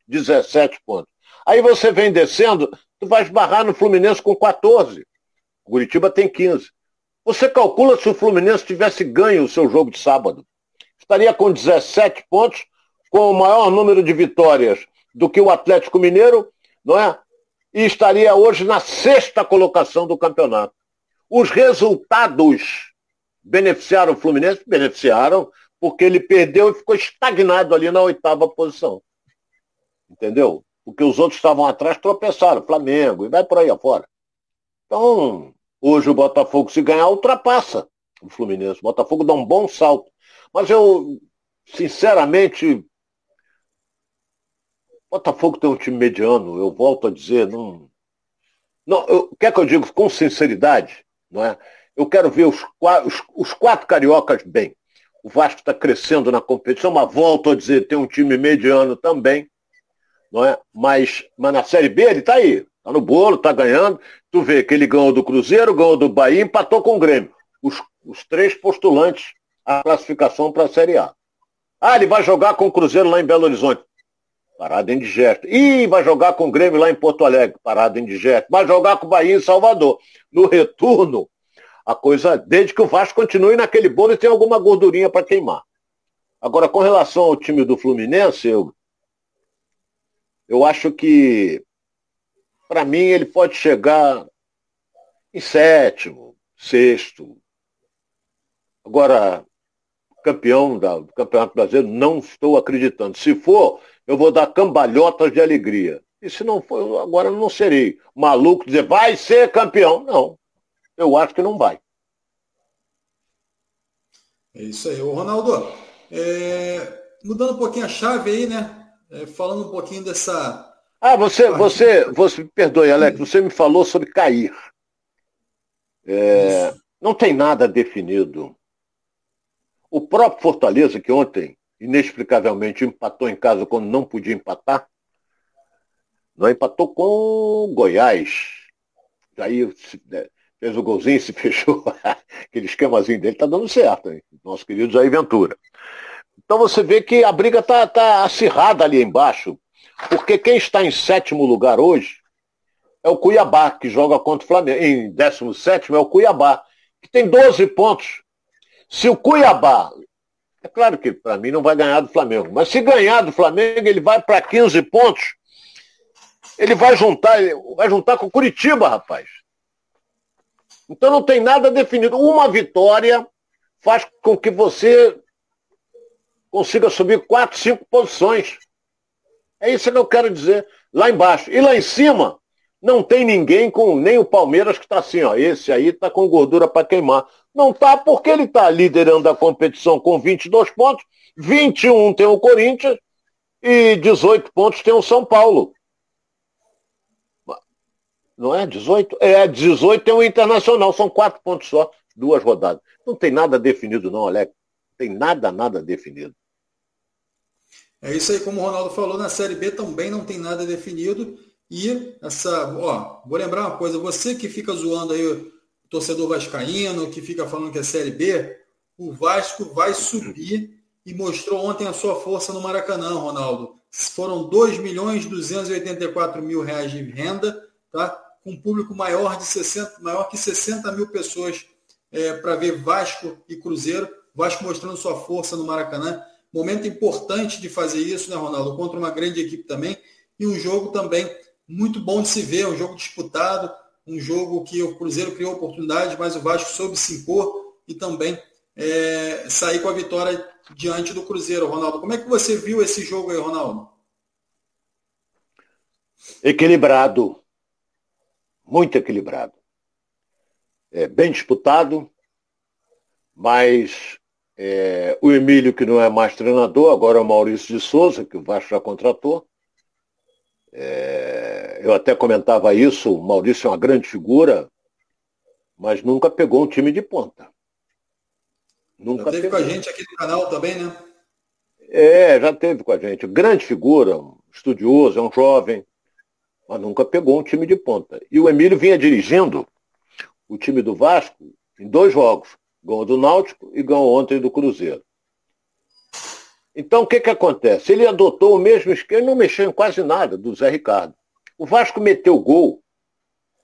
17 pontos. Aí você vem descendo, tu vai esbarrar no Fluminense com 14. O Curitiba tem 15. Você calcula se o Fluminense tivesse ganho o seu jogo de sábado. Estaria com 17 pontos, com o maior número de vitórias do que o Atlético Mineiro, não é? E estaria hoje na sexta colocação do campeonato. Os resultados beneficiaram o Fluminense? Beneficiaram, porque ele perdeu e ficou estagnado ali na oitava posição. Entendeu? Porque os outros estavam atrás tropeçaram, Flamengo, e vai por aí afora. Então, Hoje o Botafogo, se ganhar, ultrapassa o Fluminense. O Botafogo dá um bom salto. Mas eu, sinceramente, Botafogo tem um time mediano, eu volto a dizer, não. Não, eu, quer que eu diga com sinceridade, não é? Eu quero ver os, os, os quatro cariocas bem. O Vasco está crescendo na competição, mas volto a dizer, tem um time mediano também, não é? Mas, mas na Série B ele está aí. Tá no bolo, tá ganhando. Tu vê que ele ganhou do Cruzeiro, ganhou do Bahia, empatou com o Grêmio. Os, os três postulantes à classificação para a Série A. Ah, ele vai jogar com o Cruzeiro lá em Belo Horizonte. Parada indigesta. Ih, vai jogar com o Grêmio lá em Porto Alegre. Parada indigesta. Vai jogar com o Bahia em Salvador. No retorno, a coisa, desde que o Vasco continue naquele bolo e tem alguma gordurinha para queimar. Agora, com relação ao time do Fluminense, eu, eu acho que para mim, ele pode chegar em sétimo, sexto. Agora, campeão da, do Campeonato Brasileiro, não estou acreditando. Se for, eu vou dar cambalhotas de alegria. E se não for, agora não serei maluco dizer vai ser campeão. Não. Eu acho que não vai. É isso aí. Ô, Ronaldo, é, mudando um pouquinho a chave aí, né? É, falando um pouquinho dessa. Ah, você, você, você, me perdoe, Alex, você me falou sobre cair. É, não tem nada definido. O próprio Fortaleza, que ontem, inexplicavelmente, empatou em casa quando não podia empatar, não empatou com Goiás. Aí né, fez o golzinho, se fechou. Aquele esquemazinho dele está dando certo, hein? Nosso querido Jair Ventura. Então você vê que a briga está tá acirrada ali embaixo. Porque quem está em sétimo lugar hoje é o Cuiabá, que joga contra o Flamengo. Em 17 é o Cuiabá, que tem 12 pontos. Se o Cuiabá, é claro que para mim não vai ganhar do Flamengo, mas se ganhar do Flamengo, ele vai para 15 pontos. Ele vai juntar, vai juntar com o Curitiba, rapaz. Então não tem nada definido. Uma vitória faz com que você consiga subir quatro, cinco posições. É isso que eu quero dizer. Lá embaixo. E lá em cima, não tem ninguém com nem o Palmeiras que está assim, ó. Esse aí está com gordura para queimar. Não está porque ele está liderando a competição com 22 pontos, 21 tem o Corinthians e 18 pontos tem o São Paulo. Não é 18? É, 18 tem o Internacional, são quatro pontos só, duas rodadas. Não tem nada definido não, Alex. Não tem nada, nada definido. É isso aí, como o Ronaldo falou, na Série B também não tem nada definido. E essa, ó, vou lembrar uma coisa, você que fica zoando aí o torcedor vascaíno, que fica falando que é Série B, o Vasco vai subir e mostrou ontem a sua força no Maracanã, Ronaldo. Foram 2 milhões 284 mil reais de renda, tá? Com um público maior de 60, maior que 60 mil pessoas é, para ver Vasco e Cruzeiro. Vasco mostrando sua força no Maracanã. Momento importante de fazer isso, né, Ronaldo? Contra uma grande equipe também. E um jogo também muito bom de se ver, um jogo disputado, um jogo que o Cruzeiro criou oportunidade, mas o Vasco soube se impor e também é, sair com a vitória diante do Cruzeiro, Ronaldo. Como é que você viu esse jogo aí, Ronaldo? Equilibrado. Muito equilibrado. É, bem disputado, mas é, o Emílio, que não é mais treinador, agora é o Maurício de Souza, que o Vasco já contratou. É, eu até comentava isso, o Maurício é uma grande figura, mas nunca pegou um time de ponta. Nunca já teve pegou. com a gente aqui no canal também, né? É, já teve com a gente. Grande figura, estudioso, é um jovem, mas nunca pegou um time de ponta. E o Emílio vinha dirigindo o time do Vasco em dois jogos. Ganhou do Náutico e ganhou ontem do Cruzeiro. Então, o que, que acontece? Ele adotou o mesmo esquema, não mexeu em quase nada do Zé Ricardo. O Vasco meteu gol,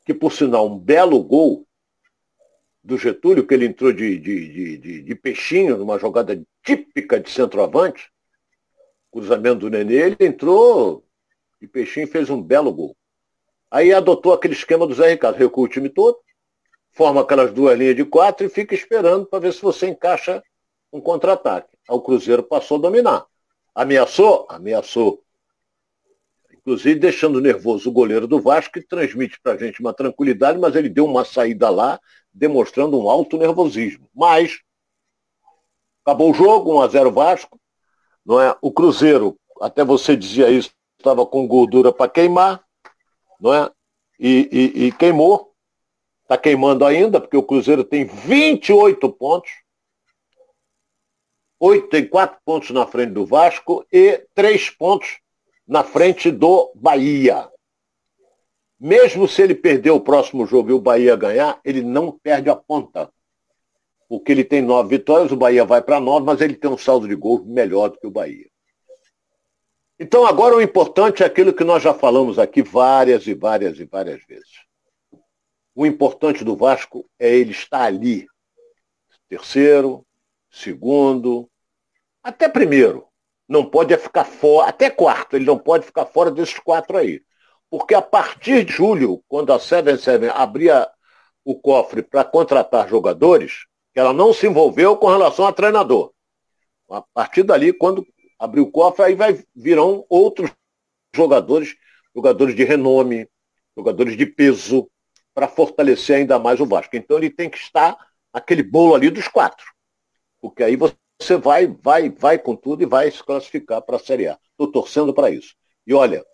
que por sinal um belo gol do Getúlio, que ele entrou de, de, de, de, peixinho, numa jogada típica de centroavante, cruzamento do Nenê, ele entrou de peixinho e fez um belo gol. Aí adotou aquele esquema do Zé Ricardo, recua o time todo, forma aquelas duas linhas de quatro e fica esperando para ver se você encaixa um contra-ataque. O Cruzeiro passou a dominar. Ameaçou? Ameaçou. Inclusive deixando nervoso o goleiro do Vasco, que transmite para a gente uma tranquilidade, mas ele deu uma saída lá, demonstrando um alto nervosismo. Mas acabou o jogo, 1 a 0 Vasco. Não é? O Cruzeiro, até você dizia isso, estava com gordura para queimar, não é? E, e, e queimou. Está queimando ainda, porque o Cruzeiro tem 28 pontos. 8 tem 4 pontos na frente do Vasco e 3 pontos na frente do Bahia. Mesmo se ele perder o próximo jogo e o Bahia ganhar, ele não perde a ponta. Porque ele tem nove vitórias, o Bahia vai para nove, mas ele tem um saldo de gols melhor do que o Bahia. Então agora o importante é aquilo que nós já falamos aqui várias e várias e várias vezes. O importante do Vasco é ele estar ali. Terceiro, segundo, até primeiro. Não pode ficar fora, até quarto, ele não pode ficar fora desses quatro aí. Porque a partir de julho, quando a 77 abria o cofre para contratar jogadores, ela não se envolveu com relação a treinador. A partir dali, quando abriu o cofre, aí vai, virão outros jogadores, jogadores de renome, jogadores de peso, para fortalecer ainda mais o Vasco. Então ele tem que estar aquele bolo ali dos quatro. Porque aí você vai, vai, vai com tudo e vai se classificar para a Série A. Estou torcendo para isso. E olha,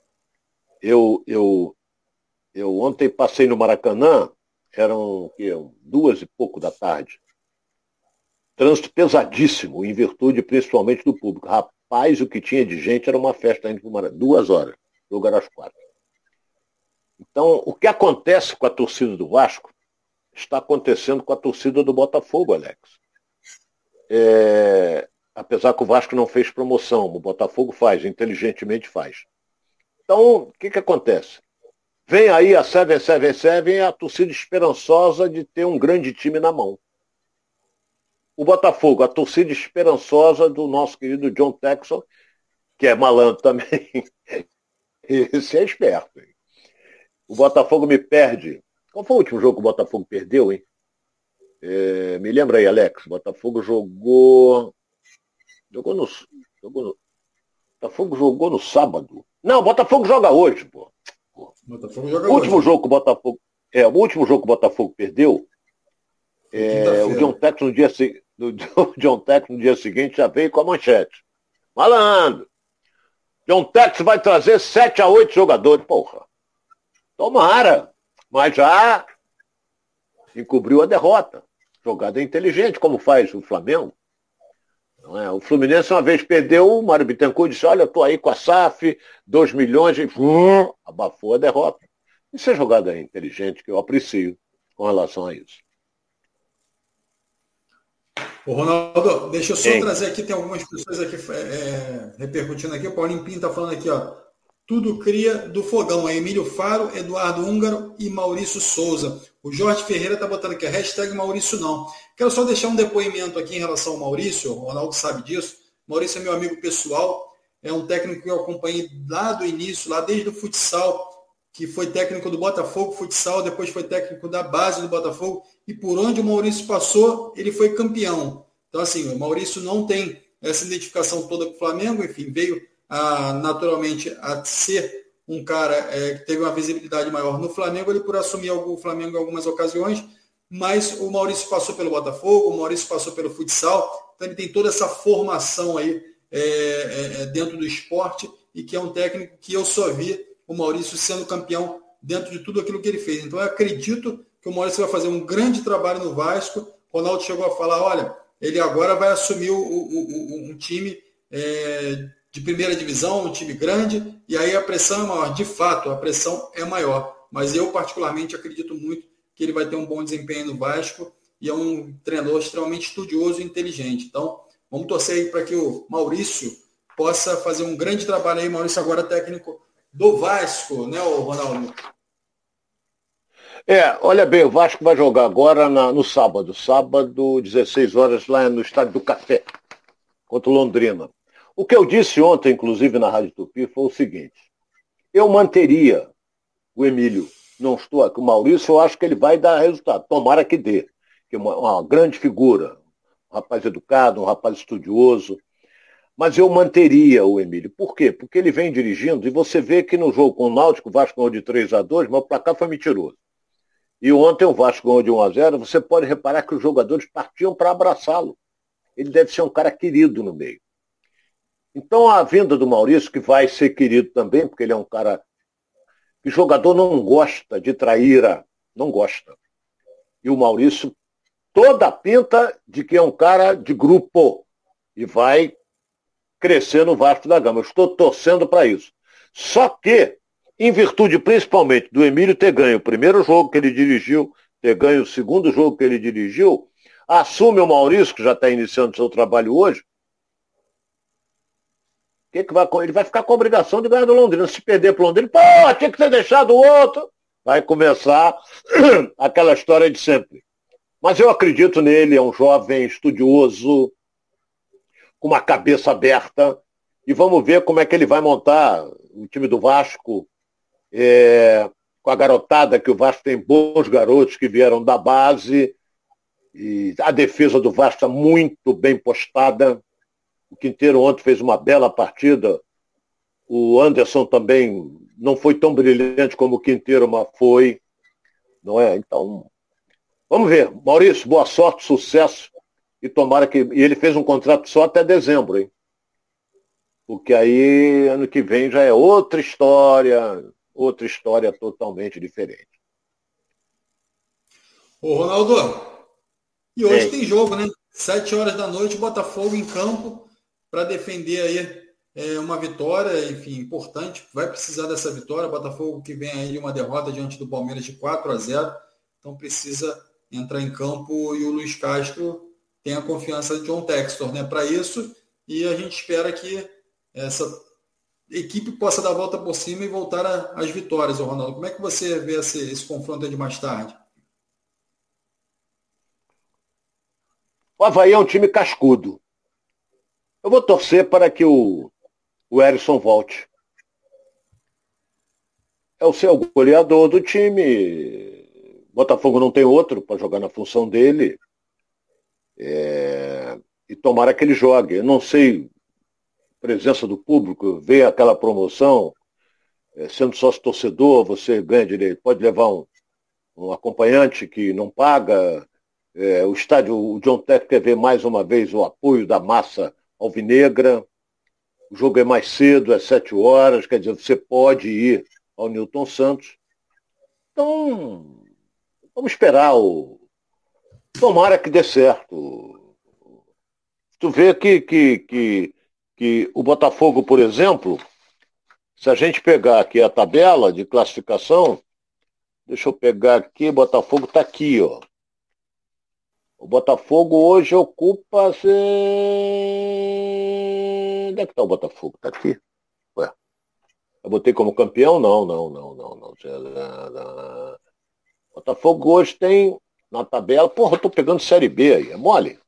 eu, eu, eu ontem passei no Maracanã, eram que, duas e pouco da tarde. Trânsito pesadíssimo, em virtude principalmente do público. Rapaz, o que tinha de gente era uma festa indo para. Duas horas. Era às quatro. Então, o que acontece com a torcida do Vasco está acontecendo com a torcida do Botafogo, Alex. É, apesar que o Vasco não fez promoção, o Botafogo faz, inteligentemente faz. Então, o que, que acontece? Vem aí a 777, a torcida esperançosa de ter um grande time na mão. O Botafogo, a torcida esperançosa do nosso querido John Texon, que é malandro também. Esse é esperto. Hein? O Botafogo me perde. Qual foi o último jogo que o Botafogo perdeu, hein? É, me lembra aí, Alex. O Botafogo jogou. Jogou no. Jogou no. Botafogo jogou no sábado. Não, o Botafogo joga hoje, pô. Botafogo joga o último hoje. jogo que o Botafogo. É, o último jogo que o Botafogo perdeu. É, o John Tex no dia o John Tex no dia seguinte já veio com a manchete. Malandro! John Tex vai trazer 7 a 8 jogadores. Porra. Tomara. Mas já encobriu a derrota. Jogada inteligente, como faz o Flamengo. É? O Fluminense uma vez perdeu, o Mário Bittencourt disse, olha, eu estou aí com a SAF, 2 milhões, e hum, abafou a derrota. Isso é jogada inteligente que eu aprecio com relação a isso. O Ronaldo, deixa eu só Sim. trazer aqui, tem algumas pessoas aqui é, é repercutindo aqui. O Paulinho Pinto está falando aqui, ó. Tudo cria do fogão. É Emílio Faro, Eduardo Húngaro e Maurício Souza. O Jorge Ferreira está botando aqui, hashtag Maurício não. Quero só deixar um depoimento aqui em relação ao Maurício, o Ronaldo sabe disso. Maurício é meu amigo pessoal, é um técnico que eu acompanhei lá do início, lá desde o futsal, que foi técnico do Botafogo Futsal, depois foi técnico da base do Botafogo, e por onde o Maurício passou, ele foi campeão. Então, assim, o Maurício não tem essa identificação toda com o Flamengo, enfim, veio a, naturalmente a ser um cara é, que teve uma visibilidade maior no Flamengo, ele por assumir o Flamengo em algumas ocasiões, mas o Maurício passou pelo Botafogo, o Maurício passou pelo futsal, então ele tem toda essa formação aí é, é, é, dentro do esporte e que é um técnico que eu só vi o Maurício sendo campeão dentro de tudo aquilo que ele fez. Então eu acredito que o Maurício vai fazer um grande trabalho no Vasco. O Ronaldo chegou a falar, olha, ele agora vai assumir o, o, o, um time é, de primeira divisão, um time grande, e aí a pressão é maior. De fato, a pressão é maior. Mas eu, particularmente, acredito muito que ele vai ter um bom desempenho no Vasco e é um treinador extremamente estudioso e inteligente. Então, vamos torcer aí para que o Maurício possa fazer um grande trabalho aí. Maurício agora técnico do Vasco, né, Ronaldo? É, olha bem, o Vasco vai jogar agora na, no sábado, sábado, 16 horas, lá no Estádio do Café, contra o Londrina. O que eu disse ontem, inclusive na Rádio Tupi, foi o seguinte: eu manteria o Emílio, não estou aqui, o Maurício, eu acho que ele vai dar resultado. Tomara que dê. Que é uma, uma grande figura, um rapaz educado, um rapaz estudioso. Mas eu manteria o Emílio. Por quê? Porque ele vem dirigindo e você vê que no jogo com o Náutico, o Vasco ganhou de 3 a 2 mas o placar foi mentiroso. E ontem o Vasco ganhou de 1 a 0 você pode reparar que os jogadores partiam para abraçá-lo. Ele deve ser um cara querido no meio. Então a vinda do Maurício, que vai ser querido também, porque ele é um cara que jogador não gosta de traíra, não gosta. E o Maurício, toda a pinta de que é um cara de grupo e vai crescer no Vasco da Gama. Eu estou torcendo para isso. Só que, em virtude principalmente do Emílio ter ganho o primeiro jogo que ele dirigiu, ter ganho o segundo jogo que ele dirigiu, assume o Maurício, que já está iniciando seu trabalho hoje, que que vai, ele vai ficar com a obrigação de ganhar do Londrina. Se perder para o Londrina, pô, tinha que ter deixado o outro. Vai começar aquela história de sempre. Mas eu acredito nele, é um jovem estudioso, com uma cabeça aberta. E vamos ver como é que ele vai montar o time do Vasco, é, com a garotada, que o Vasco tem bons garotos que vieram da base. E a defesa do Vasco está muito bem postada. O Quinteiro ontem fez uma bela partida. O Anderson também não foi tão brilhante como o Quinteiro, mas foi. Não é? Então, vamos ver. Maurício, boa sorte, sucesso. E tomara que. E ele fez um contrato só até dezembro, hein? Porque aí ano que vem já é outra história, outra história totalmente diferente. Ô Ronaldo, e hoje Ei. tem jogo, né? Sete horas da noite, Botafogo em campo para defender aí é, uma vitória, enfim, importante. Vai precisar dessa vitória. Botafogo que vem aí uma derrota diante do Palmeiras de 4 a 0. Então precisa entrar em campo e o Luiz Castro tem a confiança de John Textor né, para isso. E a gente espera que essa equipe possa dar a volta por cima e voltar às vitórias, Ronaldo. Como é que você vê esse, esse confronto de mais tarde? O Havaí é um time cascudo. Eu vou torcer para que o, o Erisson volte. É o seu goleador do time. Botafogo não tem outro para jogar na função dele. É... E tomara que ele jogue. Eu não sei presença do público, ver aquela promoção, é, sendo sócio torcedor, você ganha direito, pode levar um, um acompanhante que não paga. É, o estádio, o John Tech ver mais uma vez o apoio da massa alvinegra. O jogo é mais cedo, é sete horas, quer dizer, você pode ir ao Newton Santos. Então, vamos esperar o. Tomara que dê certo. Tu vê que, que, que que o Botafogo, por exemplo, se a gente pegar aqui a tabela de classificação, deixa eu pegar aqui, Botafogo está aqui, ó. O Botafogo hoje ocupa. Se... Onde é que está o Botafogo? Está aqui. Ué. Eu botei como campeão? Não, não, não, não, não. Botafogo hoje tem na tabela. Porra, eu tô pegando Série B aí, é mole?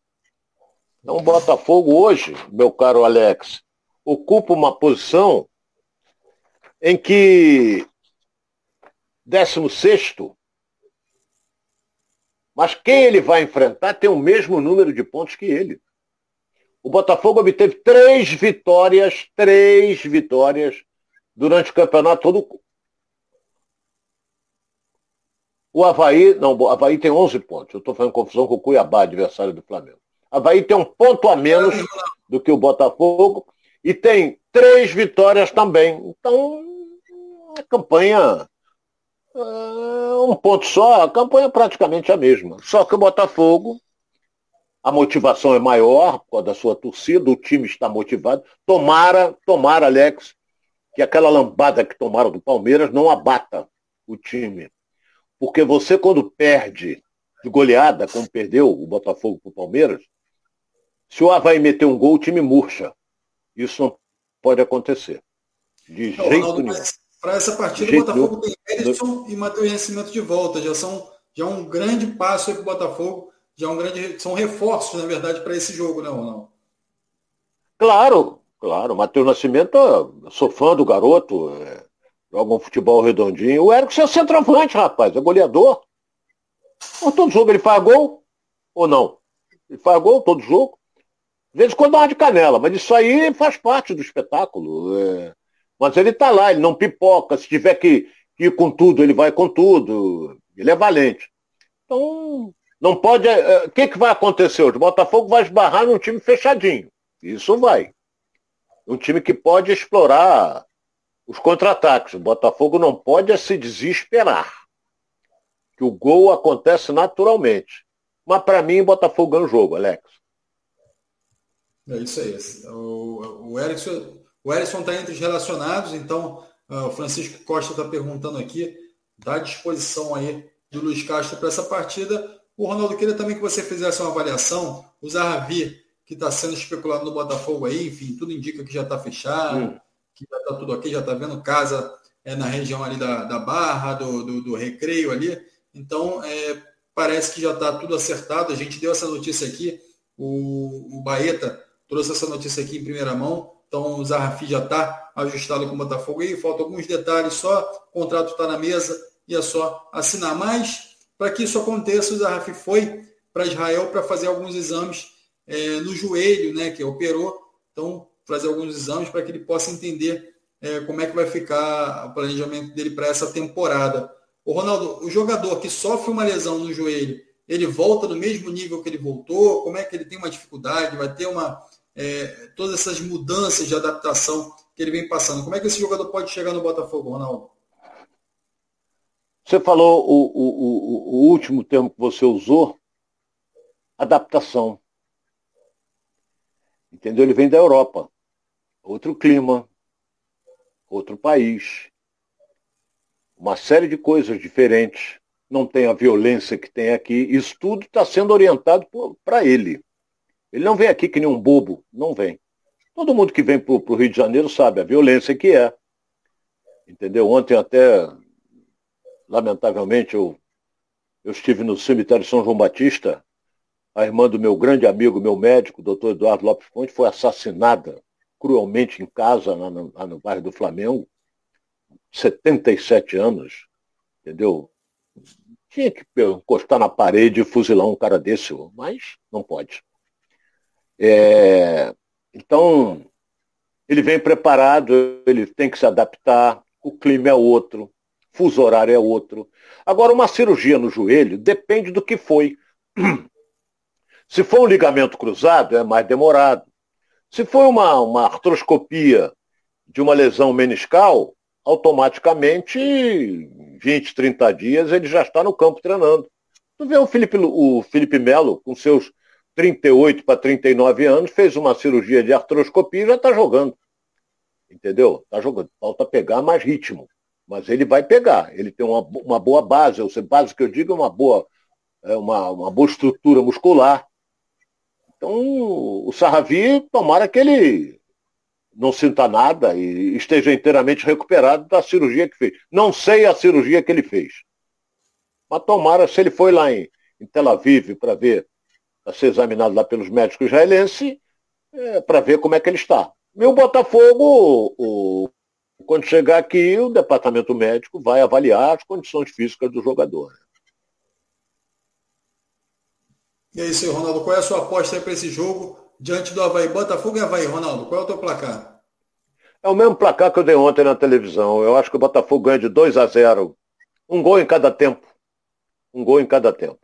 Então, o Botafogo hoje, meu caro Alex, ocupa uma posição em que 16 mas quem ele vai enfrentar tem o mesmo número de pontos que ele. O Botafogo obteve três vitórias, três vitórias durante o campeonato todo. O Havaí, não, o Havaí tem 11 pontos. Eu estou fazendo confusão com o Cuiabá, adversário do Flamengo. Havaí tem um ponto a menos do que o Botafogo e tem três vitórias também. Então, a campanha. Uh, um ponto só, a campanha é praticamente a mesma. Só que o Botafogo, a motivação é maior por causa da sua torcida, o time está motivado. Tomara, tomara, Alex, que aquela lambada que tomaram do Palmeiras não abata o time. Porque você, quando perde de goleada, como perdeu o Botafogo para o Palmeiras, se o Havaí meter um gol, o time murcha. Isso não pode acontecer. De jeito nenhum. Para essa partida, o Botafogo tem Edson e Matheus Nascimento de volta. Já são já é um grande passo aí para o Botafogo. Já é um grande, são reforços, na verdade, para esse jogo, né, Ronaldo? Claro, claro. Matheus Nascimento, sou fã do garoto. É, joga um futebol redondinho. O Erickson é centroavante, rapaz. É goleador. Todo jogo ele faz gol ou não? Ele faz gol todo jogo. De vez em quando dá uma de canela, mas isso aí faz parte do espetáculo. É... Mas ele está lá, ele não pipoca. Se tiver que, ir com tudo, ele vai com tudo. Ele é valente. Então, não pode. É, é, o que, que vai acontecer hoje? O Botafogo vai esbarrar num time fechadinho. Isso vai. Um time que pode explorar os contra-ataques. O Botafogo não pode se desesperar. Que o gol acontece naturalmente. Mas para mim, o Botafogo ganha o jogo, Alex. É isso aí. O, o Erickson o está entre os relacionados, então uh, o Francisco Costa está perguntando aqui, dá disposição aí do Luiz Castro para essa partida. O Ronaldo queria também que você fizesse uma avaliação. O Zahavi, que está sendo especulado no Botafogo aí, enfim, tudo indica que já está fechado, hum. que já está tudo ok, já está vendo casa é, na região ali da, da Barra, do, do, do Recreio ali. Então, é, parece que já está tudo acertado. A gente deu essa notícia aqui. O, o Baeta trouxe essa notícia aqui em primeira mão. Então o Zarrafi já está ajustado com o Botafogo aí. Faltam alguns detalhes só. O contrato está na mesa e é só assinar. Mas, para que isso aconteça, o Zarrafi foi para Israel para fazer alguns exames é, no joelho, né? Que operou. Então, fazer alguns exames para que ele possa entender é, como é que vai ficar o planejamento dele para essa temporada. O Ronaldo, o jogador que sofre uma lesão no joelho, ele volta no mesmo nível que ele voltou? Como é que ele tem uma dificuldade? Vai ter uma é, todas essas mudanças de adaptação que ele vem passando. Como é que esse jogador pode chegar no Botafogo, Ronaldo? Você falou o, o, o, o último termo que você usou, adaptação. Entendeu? Ele vem da Europa. Outro clima, outro país, uma série de coisas diferentes. Não tem a violência que tem aqui. Isso tudo está sendo orientado para ele. Ele não vem aqui que nem um bobo, não vem. Todo mundo que vem para o Rio de Janeiro sabe a violência que é. Entendeu? Ontem até, lamentavelmente, eu, eu estive no cemitério São João Batista, a irmã do meu grande amigo, meu médico, doutor Eduardo Lopes Ponte, foi assassinada cruelmente em casa, lá no, lá no bairro do Flamengo, 77 anos, entendeu? Tinha que encostar na parede e fuzilar um cara desse, mas não pode. É, então, ele vem preparado, ele tem que se adaptar, o clima é outro, fuso horário é outro. Agora, uma cirurgia no joelho depende do que foi. Se for um ligamento cruzado, é mais demorado. Se for uma, uma artroscopia de uma lesão meniscal, automaticamente, 20, 30 dias, ele já está no campo treinando. Tu vê o Felipe, o Felipe Melo, com seus 38 para 39 anos, fez uma cirurgia de artroscopia e já está jogando. Entendeu? Está jogando. Falta pegar mais ritmo. Mas ele vai pegar. Ele tem uma, uma boa base. Ou seja, base que eu digo é uma boa, é uma, uma boa estrutura muscular. Então, o Sarravi, tomara que ele não sinta nada e esteja inteiramente recuperado da cirurgia que fez. Não sei a cirurgia que ele fez. Mas tomara, se ele foi lá em, em Tel Aviv para ver a ser examinado lá pelos médicos israelenses é, para ver como é que ele está. Meu Botafogo, o, quando chegar aqui, o departamento médico vai avaliar as condições físicas do jogador. E é isso aí, Ronaldo. Qual é a sua aposta para esse jogo diante do Havaí? Botafogo e Havaí, Ronaldo. Qual é o teu placar? É o mesmo placar que eu dei ontem na televisão. Eu acho que o Botafogo ganha de 2 a 0. Um gol em cada tempo. Um gol em cada tempo.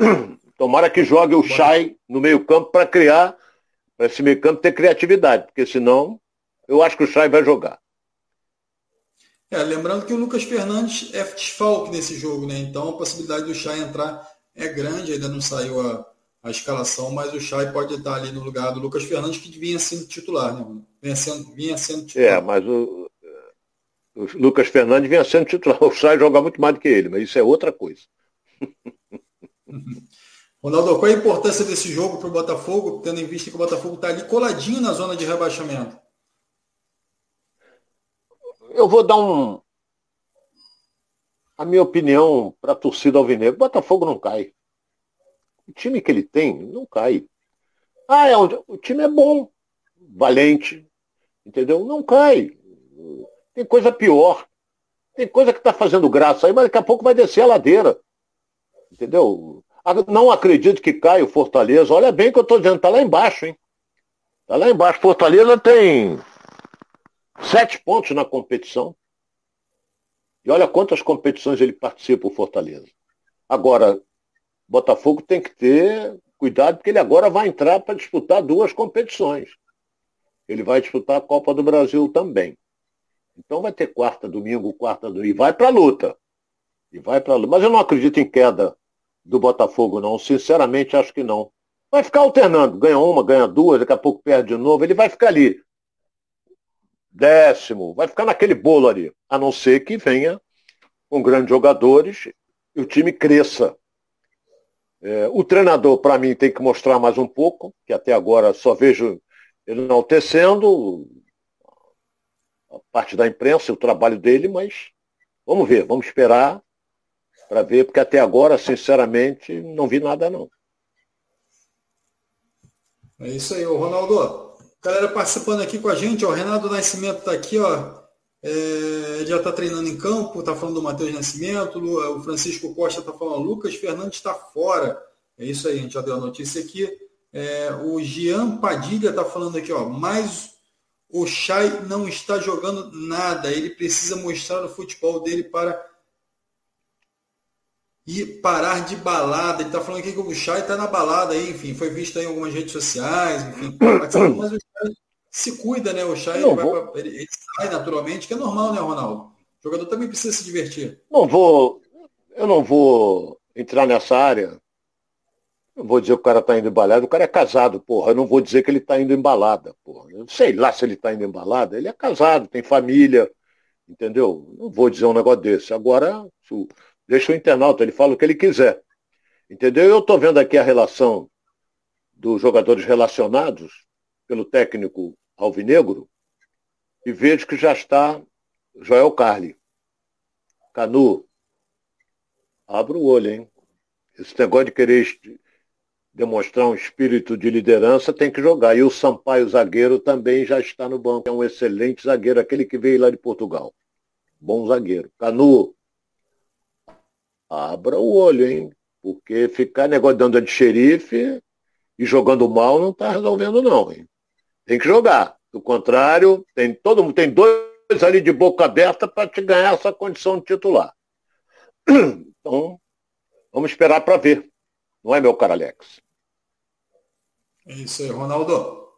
Tomara que jogue o Chay no meio-campo para criar, para esse meio-campo ter criatividade, porque senão eu acho que o Chay vai jogar. É, lembrando que o Lucas Fernandes é desfalque nesse jogo, né? Então a possibilidade do Chay entrar é grande, ainda não saiu a, a escalação, mas o Chay pode estar ali no lugar do Lucas Fernandes, que vinha sendo titular, né? Vinha sendo, vinha sendo titular. É, mas o, o Lucas Fernandes vinha sendo titular. O Chay joga muito mais do que ele, mas isso é outra coisa. Ronaldo, qual é a importância desse jogo para o Botafogo, tendo em vista que o Botafogo está ali coladinho na zona de rebaixamento? Eu vou dar um. A minha opinião para a torcida alvinegro: o Botafogo não cai. O time que ele tem não cai. Ah, é onde... o time é bom, valente, entendeu? Não cai. Tem coisa pior. Tem coisa que está fazendo graça aí, mas daqui a pouco vai descer a ladeira. Entendeu? Ah, não acredito que caia o Fortaleza. Olha bem que eu estou dizendo, está lá embaixo, hein? Está lá embaixo. Fortaleza tem sete pontos na competição. E olha quantas competições ele participa, o Fortaleza. Agora, Botafogo tem que ter cuidado, porque ele agora vai entrar para disputar duas competições. Ele vai disputar a Copa do Brasil também. Então vai ter quarta, domingo, quarta, domingo. E vai para a luta. E vai para Mas eu não acredito em queda do Botafogo, não. Sinceramente, acho que não. Vai ficar alternando. Ganha uma, ganha duas, daqui a pouco perde de novo. Ele vai ficar ali. Décimo. Vai ficar naquele bolo ali. A não ser que venha com grandes jogadores e o time cresça. É, o treinador, para mim, tem que mostrar mais um pouco, que até agora só vejo ele enaltecendo a parte da imprensa, o trabalho dele, mas vamos ver, vamos esperar para ver, porque até agora, sinceramente, não vi nada não. É isso aí, ô Ronaldo. Galera participando aqui com a gente, o Renato Nascimento está aqui, ó. É, já está treinando em campo, está falando do Matheus Nascimento, o Francisco Costa está falando, Lucas Fernandes está fora. É isso aí, a gente já deu a notícia aqui. É, o Jean Padilha está falando aqui, ó, mas o Chay não está jogando nada. Ele precisa mostrar o futebol dele para e parar de balada. Ele está falando aqui que o Chay está na balada aí, enfim, foi visto em algumas redes sociais, enfim. Mas o Chay se cuida, né? O Chay ele, pra, ele, sai naturalmente, que é normal, né, Ronaldo? O jogador também precisa se divertir. Não vou, eu não vou entrar nessa área. Não vou dizer que o cara está indo embalado, o cara é casado, porra. Eu não vou dizer que ele está indo embalada, porra. Eu sei lá se ele está indo embalada. Ele é casado, tem família, entendeu? Não vou dizer um negócio desse. Agora, deixa o internauta, ele fala o que ele quiser. Entendeu? Eu estou vendo aqui a relação dos jogadores relacionados pelo técnico alvinegro e vejo que já está Joel Carli. Canu, abra o olho, hein? Esse negócio de querer demonstrar um espírito de liderança tem que jogar. E o Sampaio, zagueiro, também já está no banco. É um excelente zagueiro, aquele que veio lá de Portugal. Bom zagueiro. Canu, abra o olho, hein? Porque ficar negociando de xerife e jogando mal não está resolvendo, não, hein? Tem que jogar. Do contrário, tem todo mundo, tem dois ali de boca aberta para te ganhar essa condição de titular. Então, vamos esperar para ver. Não é, meu cara Alex? É isso aí, Ronaldo.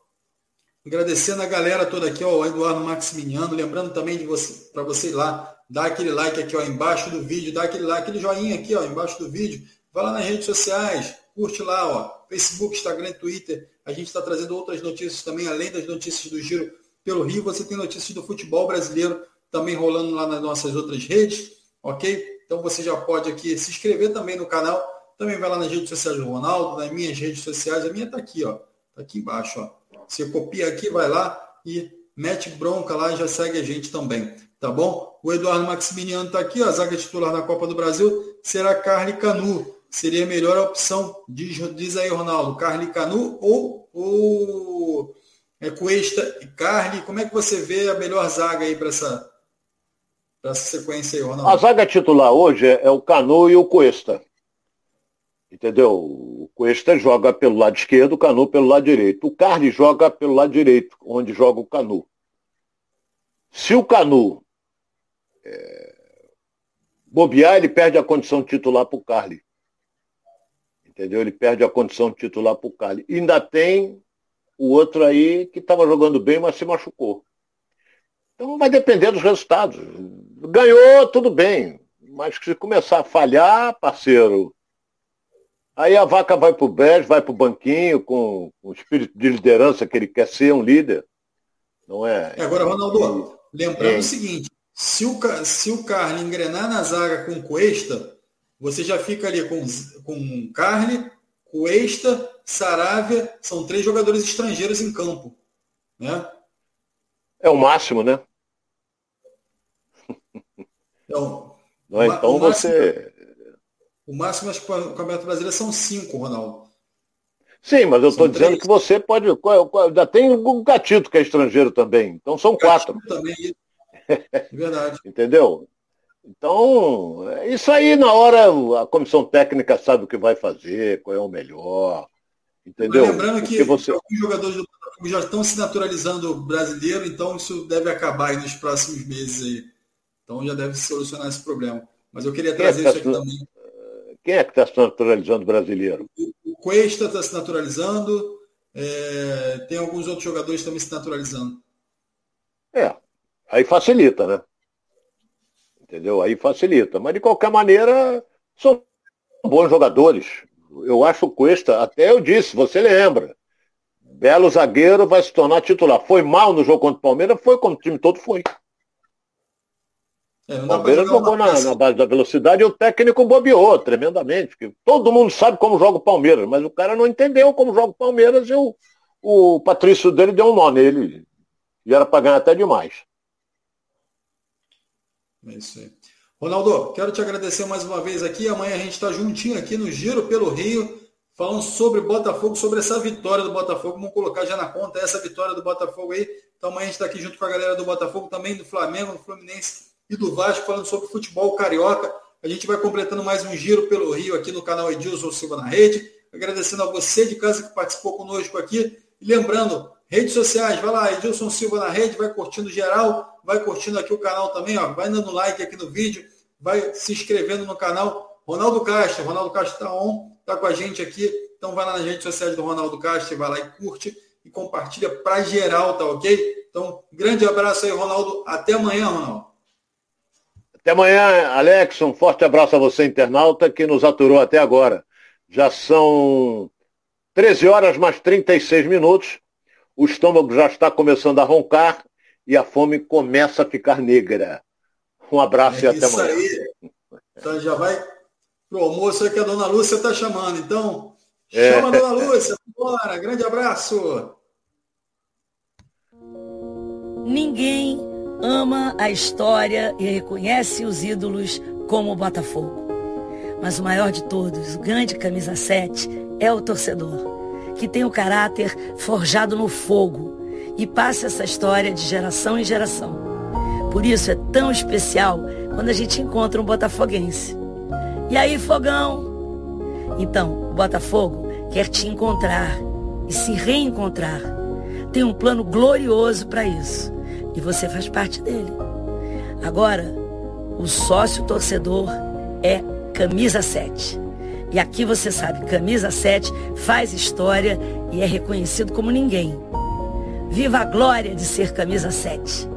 Agradecendo a galera toda aqui, ó, o Eduardo Maximiliano, lembrando também de você, para você ir lá, dar aquele like aqui, ó, embaixo do vídeo, dar aquele like, aquele joinha aqui, ó, embaixo do vídeo. Vai lá nas redes sociais, curte lá, ó, Facebook, Instagram, Twitter. A gente está trazendo outras notícias também, além das notícias do Giro pelo Rio, você tem notícias do futebol brasileiro também rolando lá nas nossas outras redes, ok? Então você já pode aqui se inscrever também no canal, também vai lá nas redes sociais do Ronaldo, nas minhas redes sociais, a minha está aqui, ó, está aqui embaixo, ó. Você copia aqui, vai lá e mete bronca lá e já segue a gente também, tá bom? O Eduardo Maximiliano está aqui, ó, a zaga titular na Copa do Brasil será Carly Canu. Seria a melhor opção, diz, diz aí, Ronaldo, Carly Canu ou, ou é, Cuesta e Carly. Como é que você vê a melhor zaga aí para essa, essa sequência aí, Ronaldo? A zaga titular hoje é, é o Canu e o Cuesta. Entendeu? O Cuesta joga pelo lado esquerdo, o Canu pelo lado direito. O Carly joga pelo lado direito, onde joga o Canu. Se o Canu é, bobear, ele perde a condição titular para o Carly. Entendeu? Ele perde a condição titular para o Carly. E ainda tem o outro aí que estava jogando bem, mas se machucou. Então vai depender dos resultados. Ganhou, tudo bem. Mas se começar a falhar, parceiro, aí a vaca vai para o BES, vai para o banquinho com, o espírito de liderança que ele quer ser um líder. Não é? agora, Ronaldo, lembrando é. o seguinte, se o, se o Carly engrenar na zaga com Cuesta, você já fica ali com, com Carly, Cuesta, Saravia, são três jogadores estrangeiros em campo. Né? É o máximo, né? Então, Não, então o você. Máximo, o máximo, acho que o Campeonato Brasileiro são cinco, Ronaldo. Sim, mas eu estou dizendo que você pode. Já tem o Gatito, que é estrangeiro também. Então são quatro. Também. É verdade. Entendeu? Então, isso aí na hora a comissão técnica sabe o que vai fazer, qual é o melhor. Entendeu? Mas lembrando que você... alguns jogadores do Botafogo já estão se naturalizando brasileiro, então isso deve acabar nos próximos meses aí. Então já deve solucionar esse problema. Mas eu queria trazer é que tá isso aqui também. Quem é que está se naturalizando brasileiro? O Cuesta está se naturalizando, é... tem alguns outros jogadores também se naturalizando. É, aí facilita, né? Entendeu? Aí facilita. Mas de qualquer maneira, são bons jogadores. Eu acho o Cuesta, até eu disse, você lembra. Belo zagueiro vai se tornar titular. Foi mal no jogo contra o Palmeiras? Foi quando o time todo foi. É, o Palmeiras jogou na, na, base da velocidade e o técnico bobeou tremendamente. Todo mundo sabe como joga o Palmeiras, mas o cara não entendeu como joga o Palmeiras e o, o Patrício dele deu um nó nele. E era para ganhar até demais. É isso aí. Ronaldo, quero te agradecer mais uma vez aqui. Amanhã a gente está juntinho aqui no Giro pelo Rio, falando sobre Botafogo, sobre essa vitória do Botafogo. Vamos colocar já na conta essa vitória do Botafogo aí. Então amanhã a gente está aqui junto com a galera do Botafogo, também do Flamengo, do Fluminense e do Vasco, falando sobre futebol carioca. A gente vai completando mais um Giro pelo Rio aqui no canal Edilson Silva na Rede. Agradecendo a você de casa que participou conosco aqui. E lembrando, Redes sociais, vai lá, Edilson Silva na rede, vai curtindo geral, vai curtindo aqui o canal também, ó, vai dando like aqui no vídeo, vai se inscrevendo no canal Ronaldo Castro, Ronaldo Castro está on, está com a gente aqui. Então vai lá nas redes sociais do Ronaldo Castro, vai lá e curte e compartilha para geral, tá ok? Então, grande abraço aí, Ronaldo. Até amanhã, Ronaldo. Até amanhã, Alex. Um forte abraço a você, internauta, que nos aturou até agora. Já são 13 horas mais 36 minutos. O estômago já está começando a roncar e a fome começa a ficar negra. Um abraço é e até amanhã. Aí. Então já vai pro almoço aí que a dona Lúcia está chamando. Então, é. chama a dona Lúcia. Bora, grande abraço. Ninguém ama a história e reconhece os ídolos como o Botafogo. Mas o maior de todos, o grande camisa 7, é o torcedor, que tem o caráter forjado no fogo e passa essa história de geração em geração. Por isso é tão especial quando a gente encontra um botafoguense. E aí, fogão? Então, o Botafogo quer te encontrar e se reencontrar. Tem um plano glorioso para isso. E você faz parte dele. Agora, o sócio torcedor é camisa 7. E aqui você sabe, camisa 7 faz história e é reconhecido como ninguém. Viva a glória de ser camisa 7.